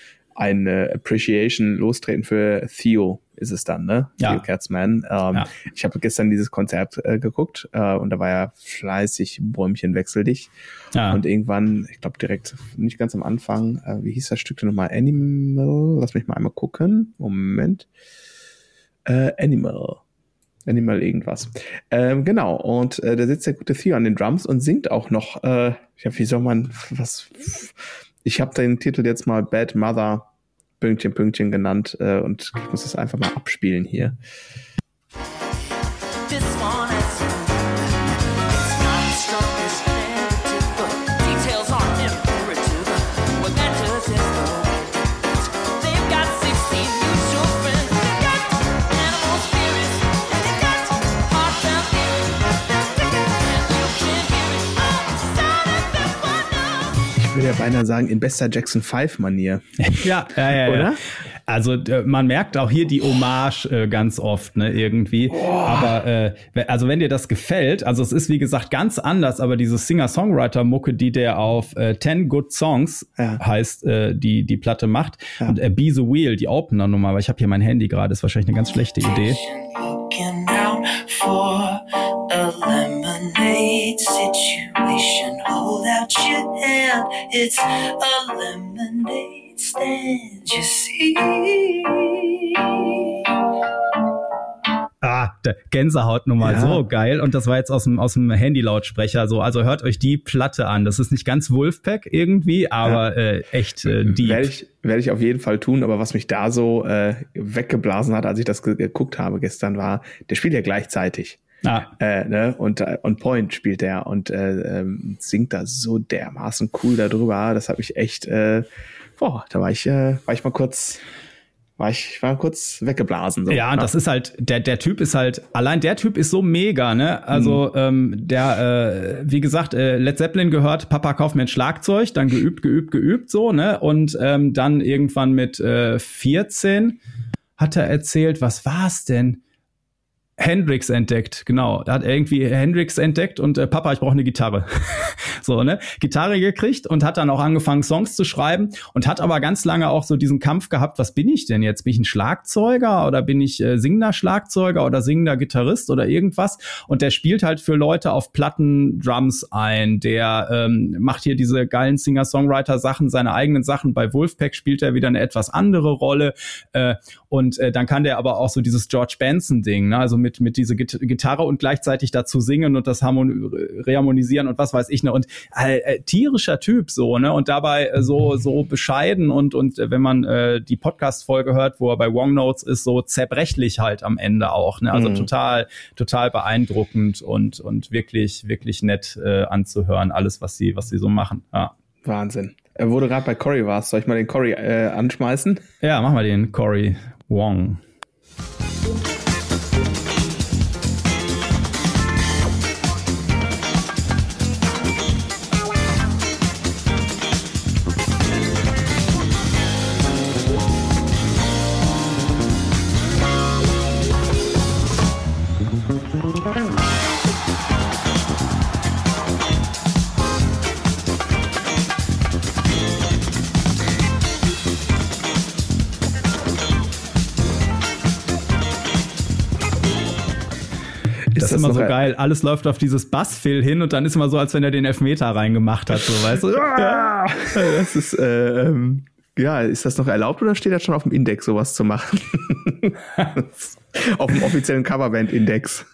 eine Appreciation lostreten für Theo ist es dann, ne? Ja. Theo Katzmann. Ähm, ja. Ich habe gestern dieses Konzert äh, geguckt äh, und da war ja fleißig Bäumchen wechsel dich. Ja. Und irgendwann, ich glaube direkt nicht ganz am Anfang, äh, wie hieß das Stück denn nochmal? Animal. Lass mich mal einmal gucken. Moment. Äh, Animal. Animal irgendwas. Ähm, genau, und äh, da sitzt der gute Theo an den Drums und singt auch noch, äh, ja, wie soll man, was, ich habe den Titel jetzt mal Bad Mother Pünktchen, Pünktchen genannt äh, und ich muss das einfach mal abspielen hier. Würde ja beinahe sagen, in bester Jackson 5-Manier. ja, ja, ja, oder? Also man merkt auch hier die Hommage äh, ganz oft, ne, irgendwie. Oh. Aber äh, also wenn dir das gefällt, also es ist wie gesagt ganz anders, aber diese Singer-Songwriter-Mucke, die der auf äh, 10 Good Songs ja. heißt, äh, die die Platte macht ja. und äh, Be the Wheel, die Opener-Nummer, aber ich habe hier mein Handy gerade, ist wahrscheinlich eine ganz schlechte Idee. Out your hand. It's a lemonade stand, you see. Ah, Gänsehaut nochmal ja. so geil. Und das war jetzt aus dem, aus dem Handy-Lautsprecher so. Also hört euch die Platte an. Das ist nicht ganz Wolfpack irgendwie, aber ja. äh, echt äh, deep. Werde ich, werde ich auf jeden Fall tun. Aber was mich da so äh, weggeblasen hat, als ich das geguckt habe gestern, war, der spielt ja gleichzeitig. Ah. Äh, ne? Und äh, on Point spielt er und äh, ähm, singt da so dermaßen cool darüber. Das hat mich echt, äh, boah, da war ich, äh, war ich mal kurz, war ich war kurz weggeblasen. So. Ja, und das ist halt, der, der Typ ist halt, allein der Typ ist so mega, ne? Also, mhm. ähm, der, äh, wie gesagt, äh, Led Zeppelin gehört, Papa kauft mir ein Schlagzeug, dann geübt, geübt, geübt, so, ne? Und ähm, dann irgendwann mit äh, 14 hat er erzählt, was war's denn? Hendrix entdeckt, genau. Er hat irgendwie Hendrix entdeckt und äh, Papa, ich brauche eine Gitarre. so, ne? Gitarre gekriegt und hat dann auch angefangen, Songs zu schreiben und hat aber ganz lange auch so diesen Kampf gehabt, was bin ich denn jetzt? Bin ich ein Schlagzeuger oder bin ich äh, singender Schlagzeuger oder singender Gitarrist oder irgendwas? Und der spielt halt für Leute auf Platten Drums ein. Der ähm, macht hier diese geilen Singer-Songwriter-Sachen, seine eigenen Sachen. Bei Wolfpack spielt er wieder eine etwas andere Rolle. Äh, und äh, dann kann der aber auch so dieses George Benson-Ding, ne? also mit, mit diese Gitarre und gleichzeitig dazu singen und das Harmon reharmonisieren und was weiß ich ne. Und äh, äh, tierischer Typ so, ne? Und dabei äh, so, so bescheiden und, und äh, wenn man äh, die Podcast-Folge hört, wo er bei Wong Notes ist, so zerbrechlich halt am Ende auch. Ne? Also mhm. total, total beeindruckend und, und wirklich, wirklich nett äh, anzuhören, alles, was sie, was sie so machen. Ja. Wahnsinn. Er wurde gerade bei Cory warst. Soll ich mal den Cory äh, anschmeißen? Ja, mach mal den Cory Wong. Immer so geil. Alles läuft auf dieses Bassfill hin und dann ist immer so, als wenn er den Elfmeter reingemacht hat, so weißt du. ja, das ist, äh, ähm, ja, ist das noch erlaubt oder steht das schon auf dem Index, sowas zu machen? auf dem offiziellen Coverband-Index.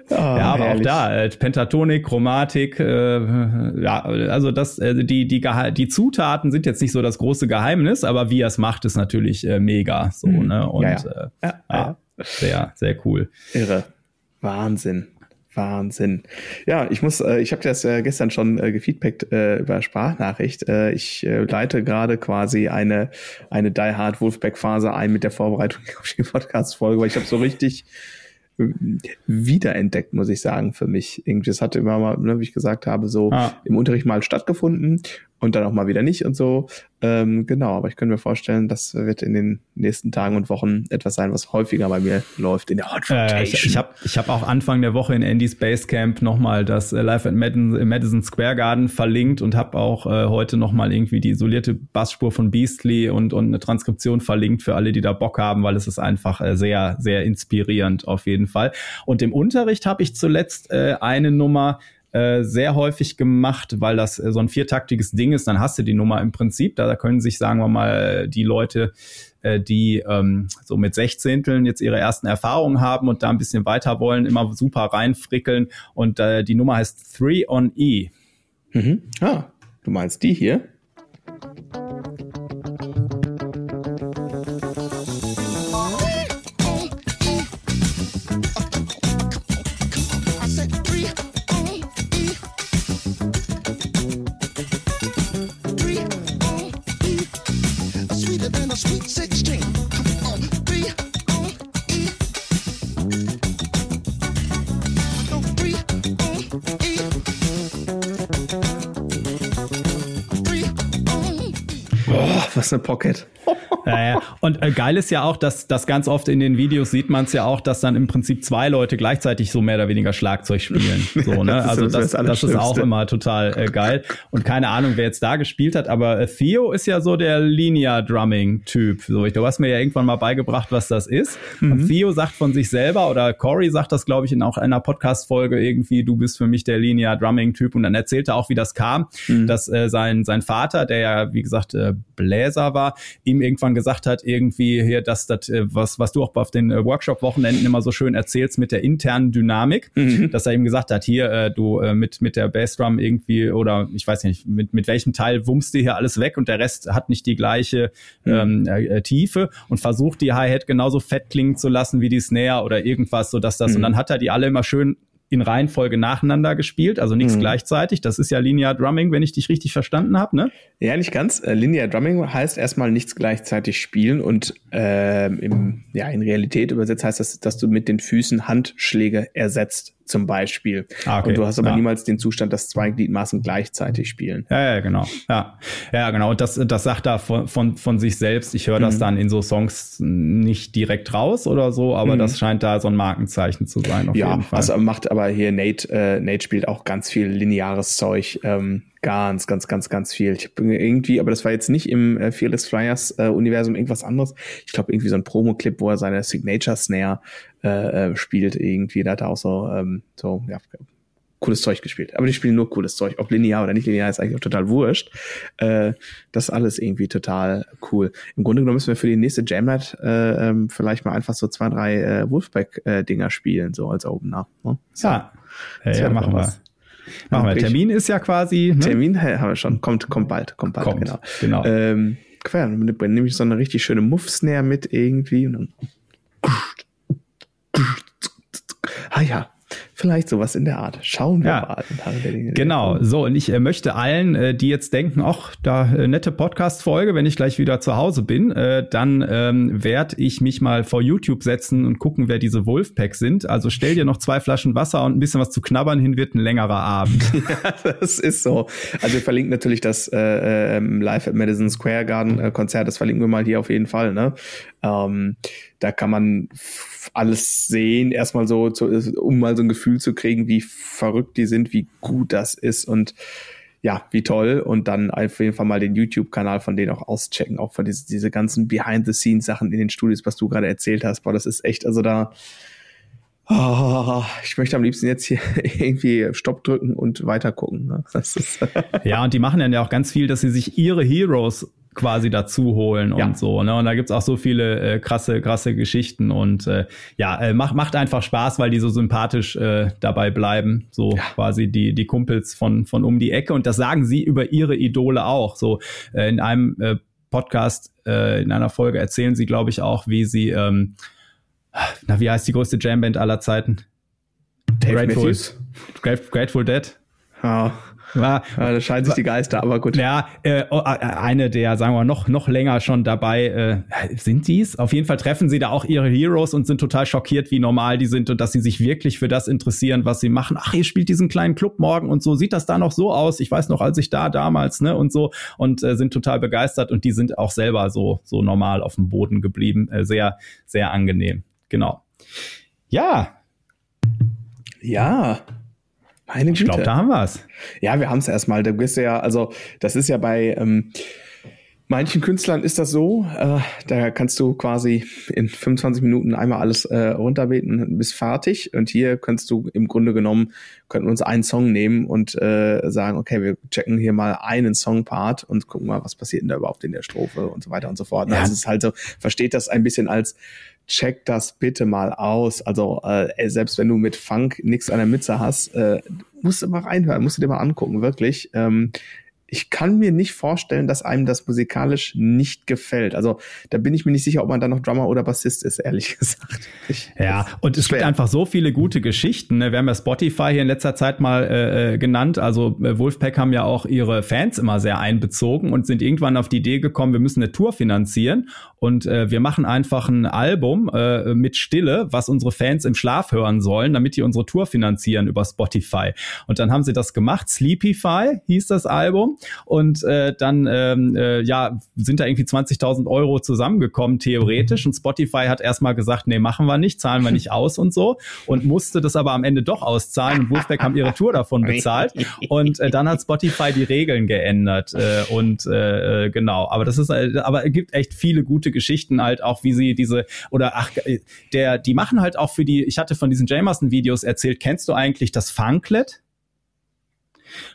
ja, aber auch da, äh, Pentatonik, Chromatik, äh, ja, also das, äh, die, die, die Zutaten sind jetzt nicht so das große Geheimnis, aber wie er es macht, ist natürlich äh, mega. So, mhm. ne? Und ja, ja. Äh, ja, sehr, sehr cool. Irre. Wahnsinn. Wahnsinn. Ja, ich muss, äh, ich habe das äh, gestern schon äh, gefeedbackt äh, über Sprachnachricht. Äh, ich äh, leite gerade quasi eine eine Die Hard Wolfpack Phase ein mit der Vorbereitung auf die Podcast Folge, weil ich habe so richtig äh, wiederentdeckt, muss ich sagen, für mich. Irgendwie, das hatte immer mal, ne, wie ich gesagt habe, so ah. im Unterricht mal stattgefunden und dann auch mal wieder nicht und so. Ähm, genau, aber ich könnte mir vorstellen, das wird in den nächsten Tagen und Wochen etwas sein, was häufiger bei mir läuft in der Hot Rotation. Äh, ich ich habe ich hab auch Anfang der Woche in Andy's Basecamp nochmal das äh, Live at Madison, Madison Square Garden verlinkt und habe auch äh, heute nochmal irgendwie die isolierte Bassspur von Beastly und, und eine Transkription verlinkt für alle, die da Bock haben, weil es ist einfach äh, sehr, sehr inspirierend auf jeden Fall. Und im Unterricht habe ich zuletzt äh, eine Nummer, äh, sehr häufig gemacht, weil das äh, so ein viertaktiges Ding ist, dann hast du die Nummer im Prinzip. Da, da können sich, sagen wir mal, die Leute, äh, die ähm, so mit Sechzehnteln jetzt ihre ersten Erfahrungen haben und da ein bisschen weiter wollen, immer super reinfrickeln. Und äh, die Nummer heißt 3 on E. Mhm. Ah, du meinst die hier? Was eine Pocket. Ja, ja. Und äh, geil ist ja auch, dass das ganz oft in den Videos sieht man es ja auch, dass dann im Prinzip zwei Leute gleichzeitig so mehr oder weniger Schlagzeug spielen. So, ne? das also das, das, das ist auch immer total äh, geil. Und keine Ahnung, wer jetzt da gespielt hat, aber äh, Theo ist ja so der Linear Drumming Typ. So, ich, du hast mir ja irgendwann mal beigebracht, was das ist. Mhm. Und Theo sagt von sich selber oder Corey sagt das, glaube ich, in auch einer Podcast-Folge irgendwie, du bist für mich der Linear Drumming Typ. Und dann erzählt er auch, wie das kam, mhm. dass äh, sein sein Vater, der ja wie gesagt äh, Bläser war, ihm irgendwann gesagt hat, irgendwie hier, dass das, äh, was, was du auch auf den äh, Workshop-Wochenenden immer so schön erzählst mit der internen Dynamik, mhm. dass er ihm gesagt hat, hier, äh, du äh, mit, mit der Bassdrum irgendwie oder ich weiß nicht, mit, mit welchem Teil wummst du hier alles weg und der Rest hat nicht die gleiche mhm. ähm, äh, Tiefe und versucht die Hi-Hat genauso fett klingen zu lassen wie die Snare oder irgendwas, so dass das, mhm. und dann hat er die alle immer schön in Reihenfolge nacheinander gespielt, also nichts mhm. gleichzeitig. Das ist ja Linear Drumming, wenn ich dich richtig verstanden habe, ne? Ja, nicht ganz. Äh, Linear Drumming heißt erstmal nichts gleichzeitig spielen und äh, im, ja, in Realität übersetzt heißt das, dass du mit den Füßen Handschläge ersetzt zum Beispiel. Ah, okay. Und du hast aber ja. niemals den Zustand, dass zwei Gliedmaßen gleichzeitig spielen. Ja, ja, genau. Ja, ja genau. Und das, das sagt er von, von, von sich selbst. Ich höre das mhm. dann in so Songs nicht direkt raus oder so, aber mhm. das scheint da so ein Markenzeichen zu sein. Ja, jeden Fall. also macht aber hier Nate, äh, Nate spielt auch ganz viel lineares Zeug. Ähm, ganz, ganz, ganz, ganz viel. Ich habe irgendwie, aber das war jetzt nicht im äh, Fearless Flyers äh, Universum irgendwas anderes. Ich glaube irgendwie so ein Promo-Clip, wo er seine Signature Snare äh, äh, spielt irgendwie. Da hat er auch so, ähm, so ja, cooles Zeug gespielt. Aber die spielen nur cooles Zeug. Ob linear oder nicht linear ist eigentlich auch total wurscht. Äh, das ist alles irgendwie total cool. Im Grunde genommen müssen wir für die nächste Jam Night äh, ähm, vielleicht mal einfach so zwei, drei äh, Wolfpack-Dinger äh, spielen, so als Opener. Ne? So. Ja, ja, ja machen wir. Machen wir. Termin ist ja quasi. Ne? Termin haben wir schon. Kommt, kommt bald. Kommt bald, kommt, genau. genau. Ähm, quer, dann nehme ich so eine richtig schöne Muff-Snare mit irgendwie und dann Ah ja, Vielleicht sowas in der Art. Schauen wir ja, mal. Genau, so und ich äh, möchte allen, äh, die jetzt denken, ach, da äh, nette Podcast-Folge, wenn ich gleich wieder zu Hause bin, äh, dann ähm, werde ich mich mal vor YouTube setzen und gucken, wer diese Wolfpack sind. Also stell dir noch zwei Flaschen Wasser und ein bisschen was zu knabbern hin, wird ein längerer Abend. ja, das ist so. Also wir verlinken natürlich das äh, ähm, Live at Madison Square Garden äh, Konzert, das verlinken wir mal hier auf jeden Fall. Ne? Ähm, da kann man alles sehen, erstmal so, zu, um mal so ein Gefühl zu kriegen, wie verrückt die sind, wie gut das ist und ja, wie toll. Und dann auf jeden Fall mal den YouTube-Kanal von denen auch auschecken, auch von diese, diese ganzen Behind-the-Scenes-Sachen in den Studios, was du gerade erzählt hast. Boah, das ist echt, also da, Oh, ich möchte am liebsten jetzt hier irgendwie Stopp drücken und weiter gucken. Ne? ja, und die machen dann ja auch ganz viel, dass sie sich ihre Heroes quasi dazu holen ja. und so. Ne? Und da gibt's auch so viele äh, krasse, krasse Geschichten. Und äh, ja, äh, macht, macht einfach Spaß, weil die so sympathisch äh, dabei bleiben. So ja. quasi die, die Kumpels von, von um die Ecke. Und das sagen sie über ihre Idole auch. So äh, in einem äh, Podcast, äh, in einer Folge erzählen sie, glaube ich, auch, wie sie, ähm, na, wie heißt die größte Jamband aller Zeiten? Dave Grateful, Matthews. Grateful Dead. Ja. War, ja, da scheinen sich die Geister, aber gut. Ja, äh, oh, äh, eine der, sagen wir, noch, noch länger schon dabei, äh, sind die's? Auf jeden Fall treffen sie da auch ihre Heroes und sind total schockiert, wie normal die sind und dass sie sich wirklich für das interessieren, was sie machen. Ach, ihr spielt diesen kleinen Club morgen und so, sieht das da noch so aus? Ich weiß noch, als ich da damals, ne, und so, und äh, sind total begeistert und die sind auch selber so, so normal auf dem Boden geblieben. Äh, sehr, sehr angenehm. Genau. Ja. Ja. Meine Güte. Ich glaube, da haben wir es. Ja, wir haben es erstmal. Du bist ja, also das ist ja bei ähm, manchen Künstlern ist das so. Äh, da kannst du quasi in 25 Minuten einmal alles äh, runterbeten, bis fertig. Und hier kannst du im Grunde genommen, könnten wir uns einen Song nehmen und äh, sagen, okay, wir checken hier mal einen Songpart und gucken mal, was passiert denn da überhaupt in der Strophe und so weiter und so fort. Ja. Also es ist halt so, versteht das ein bisschen als check das bitte mal aus. Also äh, selbst wenn du mit Funk nichts an der Mütze hast, äh, musst du mal reinhören, musst du dir mal angucken, wirklich. Ähm, ich kann mir nicht vorstellen, dass einem das musikalisch nicht gefällt. Also da bin ich mir nicht sicher, ob man dann noch Drummer oder Bassist ist, ehrlich gesagt. Ich, ja, und es schwer. gibt einfach so viele gute Geschichten. Ne? Wir haben ja Spotify hier in letzter Zeit mal äh, äh, genannt. Also äh, Wolfpack haben ja auch ihre Fans immer sehr einbezogen und sind irgendwann auf die Idee gekommen, wir müssen eine Tour finanzieren und äh, wir machen einfach ein Album äh, mit Stille, was unsere Fans im Schlaf hören sollen, damit die unsere Tour finanzieren über Spotify. Und dann haben sie das gemacht. Sleepify hieß das Album. Und äh, dann ähm, äh, ja, sind da irgendwie 20.000 Euro zusammengekommen, theoretisch. Und Spotify hat erstmal gesagt, nee, machen wir nicht, zahlen wir nicht aus und so. Und musste das aber am Ende doch auszahlen. Und Wolfpack haben ihre Tour davon bezahlt. Und äh, dann hat Spotify die Regeln geändert. Äh, und äh, genau, aber das ist, äh, aber es gibt echt viele gute Geschichten halt auch, wie sie diese, oder ach, der, die machen halt auch für die, ich hatte von diesen Jamerson-Videos erzählt, kennst du eigentlich das Funklet?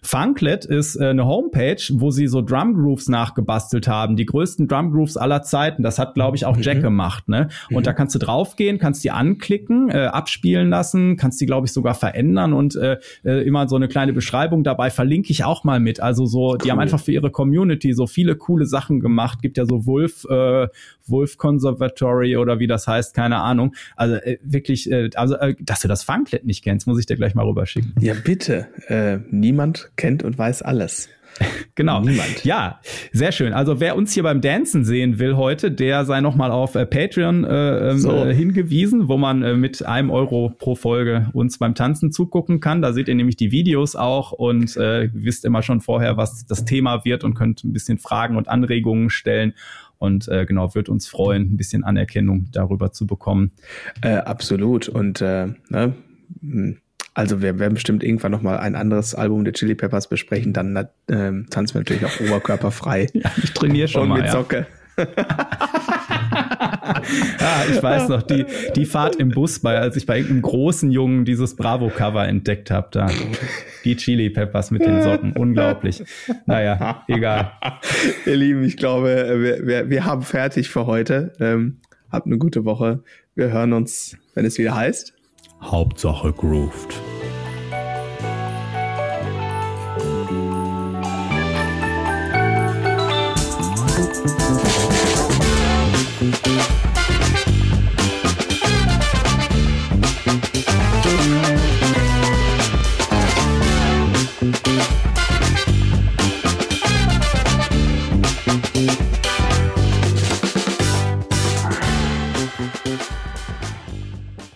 Funklet ist äh, eine Homepage, wo sie so Drum Grooves nachgebastelt haben, die größten Drum Grooves aller Zeiten. Das hat, glaube ich, auch Jack mhm. gemacht. Ne? Und mhm. da kannst du draufgehen, kannst die anklicken, äh, abspielen lassen, kannst die, glaube ich, sogar verändern und äh, äh, immer so eine kleine Beschreibung dabei verlinke ich auch mal mit. Also so, cool. die haben einfach für ihre Community so viele coole Sachen gemacht. Gibt ja so Wolf, äh, Wolf Conservatory oder wie das heißt, keine Ahnung. Also äh, wirklich, äh, also äh, dass du das Funklet nicht kennst, muss ich dir gleich mal rüberschicken. Ja, bitte. Äh, niemand kennt und weiß alles. Genau. Niemand. Ja, sehr schön. Also wer uns hier beim Dancen sehen will heute, der sei nochmal auf äh, Patreon äh, ähm, so. äh, hingewiesen, wo man äh, mit einem Euro pro Folge uns beim Tanzen zugucken kann. Da seht ihr nämlich die Videos auch und äh, wisst immer schon vorher, was das Thema wird und könnt ein bisschen Fragen und Anregungen stellen. Und äh, genau, wird uns freuen, ein bisschen Anerkennung darüber zu bekommen. Äh, absolut. Und äh, ne, hm, also wir werden bestimmt irgendwann noch mal ein anderes Album der Chili Peppers besprechen. Dann ähm, tanzen wir natürlich auch oberkörperfrei. ja, ich trainiere schon und mal. mit ja. Ah, ich weiß noch, die, die Fahrt im Bus, bei, als ich bei irgendeinem großen Jungen dieses Bravo-Cover entdeckt habe, da die Chili Peppers mit den Socken. Unglaublich. Naja, egal. Ihr Lieben, ich glaube, wir, wir, wir haben fertig für heute. Ähm, habt eine gute Woche. Wir hören uns, wenn es wieder heißt. Hauptsache grooved.